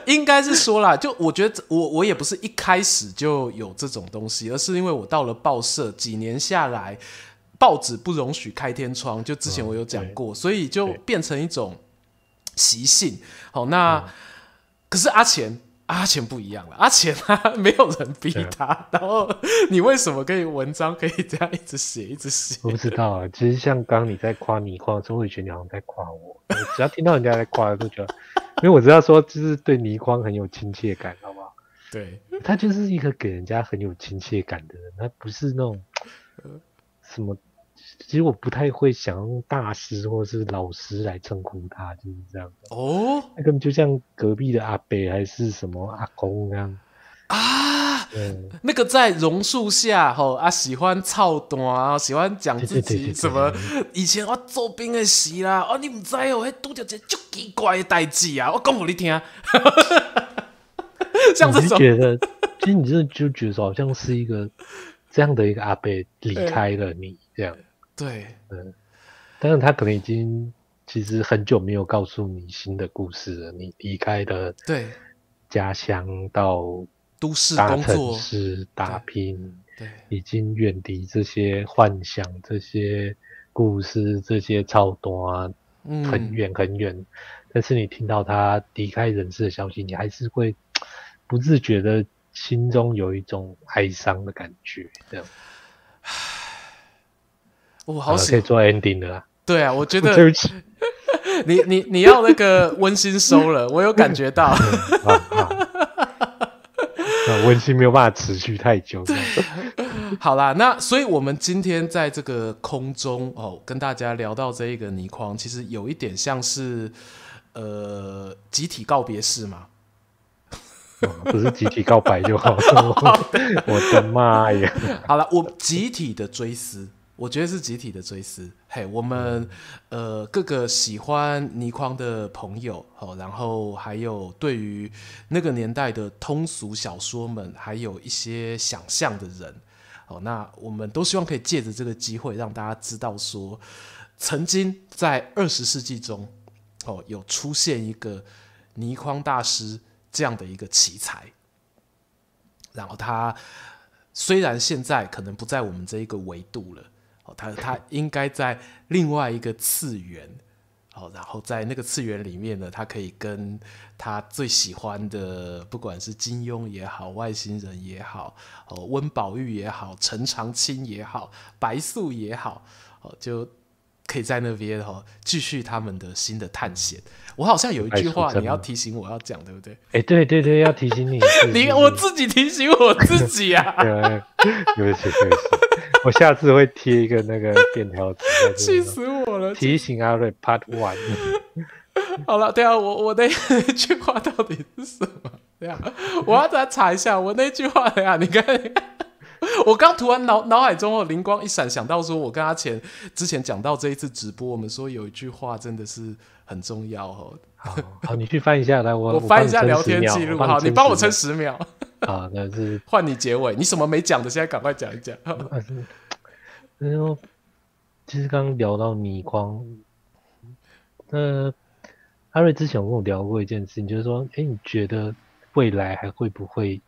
应该是说啦，就我觉得我我也不是一开始就有这种东西，而是因为我到了报社几年下来，报纸不容许开天窗，就之前我有讲过，嗯、所以就变成一种习性。好，那、嗯、可是阿钱。阿钱不一样了，阿钱他没有人逼他，啊、然后你为什么可以文章可以这样一直写一直写？我不知道啊，其实像刚刚你在夸倪匡，周慧泉你好像在夸我，我只要听到人家在夸，就觉得，因为我知道说就是对倪匡很有亲切感，好不好？对，他就是一个给人家很有亲切感的人，他不是那种什么。其实我不太会想用大师或是老师来称呼他，就是这样哦，那根本就像隔壁的阿伯还是什么阿公那样啊。嗯，那个在榕树下吼啊，喜欢操蛋啊，喜欢讲自己什么以前我做兵的时啦，哦，你唔知哦，还拄着一个足奇怪的代志啊，我讲给你听。像这种，觉得其实你真的就觉得好像是一个这样的一个阿伯离开了你这样。对，嗯，但是他可能已经其实很久没有告诉你新的故事了。你离开的对家乡到都市工作，大城市打拼，对，已经远离这些幻想、这些故事、这些操蛋，嗯，很远很远。但是你听到他离开人世的消息，你还是会不自觉的心中有一种哀伤的感觉，这样。我好喜欢可以做 ending 的啦。对啊，我觉得 你你你要那个温馨收了，我有感觉到。温馨没有办法持续太久。好啦，那所以我们今天在这个空中哦，跟大家聊到这一个倪匡，其实有一点像是呃集体告别式嘛。不是集体告白就好。我的妈呀！好了，我集体的追思。我觉得是集体的追思，嘿，我们呃各个喜欢倪匡的朋友，好，然后还有对于那个年代的通俗小说们，还有一些想象的人，好，那我们都希望可以借着这个机会，让大家知道说，曾经在二十世纪中，哦，有出现一个倪匡大师这样的一个奇才，然后他虽然现在可能不在我们这一个维度了。他他应该在另外一个次元，哦，然后在那个次元里面呢，他可以跟他最喜欢的，不管是金庸也好，外星人也好，哦，温宝玉也好，陈长青也好，白素也好，哦，就可以在那边哈继续他们的新的探险。我好像有一句话你要提醒我要讲，对不对？哎，对对对，要提醒你，你我自己提醒我自己啊，对不起对不起。我下次会贴一个那个便条纸，气死我了！提醒阿瑞 Part One。好了，对啊，我我那句话到底是什么？对啊，我要再查一下我那句话呀。你看，我刚突然脑脑海中哦灵光一闪，想到说我跟阿钱之前讲到这一次直播，我们说有一句话真的是很重要哦。好，好，你去翻一下来，我 我翻一下聊天记录，好，你帮我撑十秒。好，那是换你结尾，你什么没讲的，现在赶快讲一讲。嗯，说其实刚刚聊到倪匡，那阿瑞之前有跟我聊过一件事情，就是说，哎，你觉得未来还会不会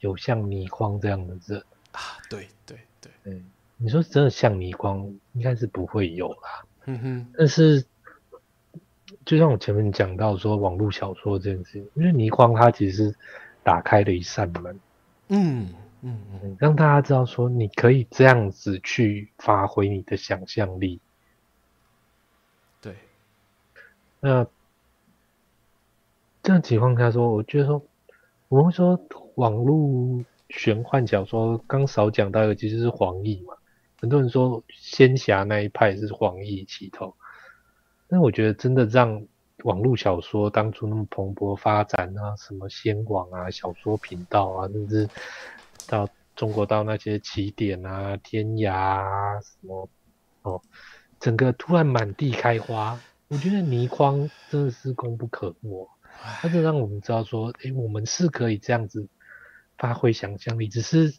有像倪匡这样的人啊？对对对，嗯，你说真的像倪匡，应该是不会有啦。嗯哼，但是就像我前面讲到说，网络小说这件事情，因为倪匡他其实。打开了一扇门，嗯嗯嗯，让大家知道说你可以这样子去发挥你的想象力。对，那这样情况下说，我觉得说我们会说网络玄幻小说刚少讲到的其实是黄易嘛，很多人说仙侠那一派是黄易起头，但我觉得真的让。网络小说当初那么蓬勃发展啊，什么仙网啊、小说频道啊，甚至到中国到那些起点啊、天涯啊什么哦，整个突然满地开花。我觉得倪匡真的是功不可没，他就让我们知道说，诶、欸，我们是可以这样子发挥想象力，只是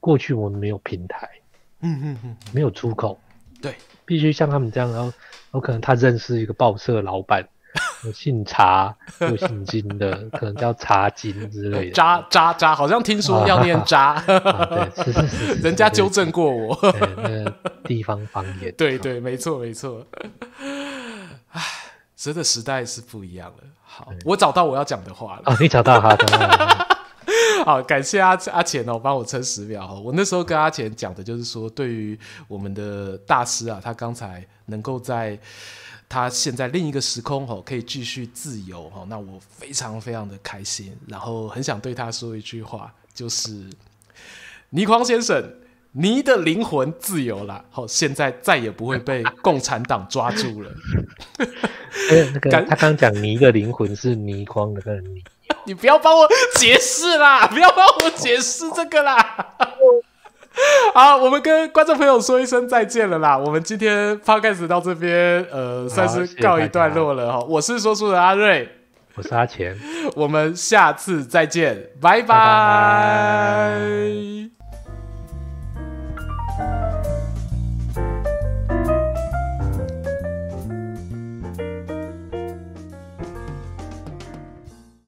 过去我们没有平台，嗯嗯嗯，没有出口，对，必须像他们这样，然后有可能他认识一个报社老板。有姓茶又姓金的，可能叫茶金之类的。渣渣渣，好像听说要念渣。啊、对，是是是，是，人家纠正过我。对，那个地方方言。对对，没错没错。唉，真的时代是不一样了。好，我找到我要讲的话了。哦，你找到哈？好，感谢阿阿钱哦，帮我撑十秒哦。我那时候跟阿钱讲的就是说，对于我们的大师啊，他刚才能够在。他现在另一个时空哦，可以继续自由哦，那我非常非常的开心，然后很想对他说一句话，就是倪匡先生，你的灵魂自由了，好，现在再也不会被共产党抓住了。欸、那个他刚讲倪的灵魂是倪匡的那个倪，你不要帮我解释啦，不要帮我解释这个啦。好，我们跟观众朋友说一声再见了啦。我们今天 podcast 到这边，呃，算是告一段落了哈。我是说书的阿瑞，我是阿钱，我们下次再见，拜拜。拜拜。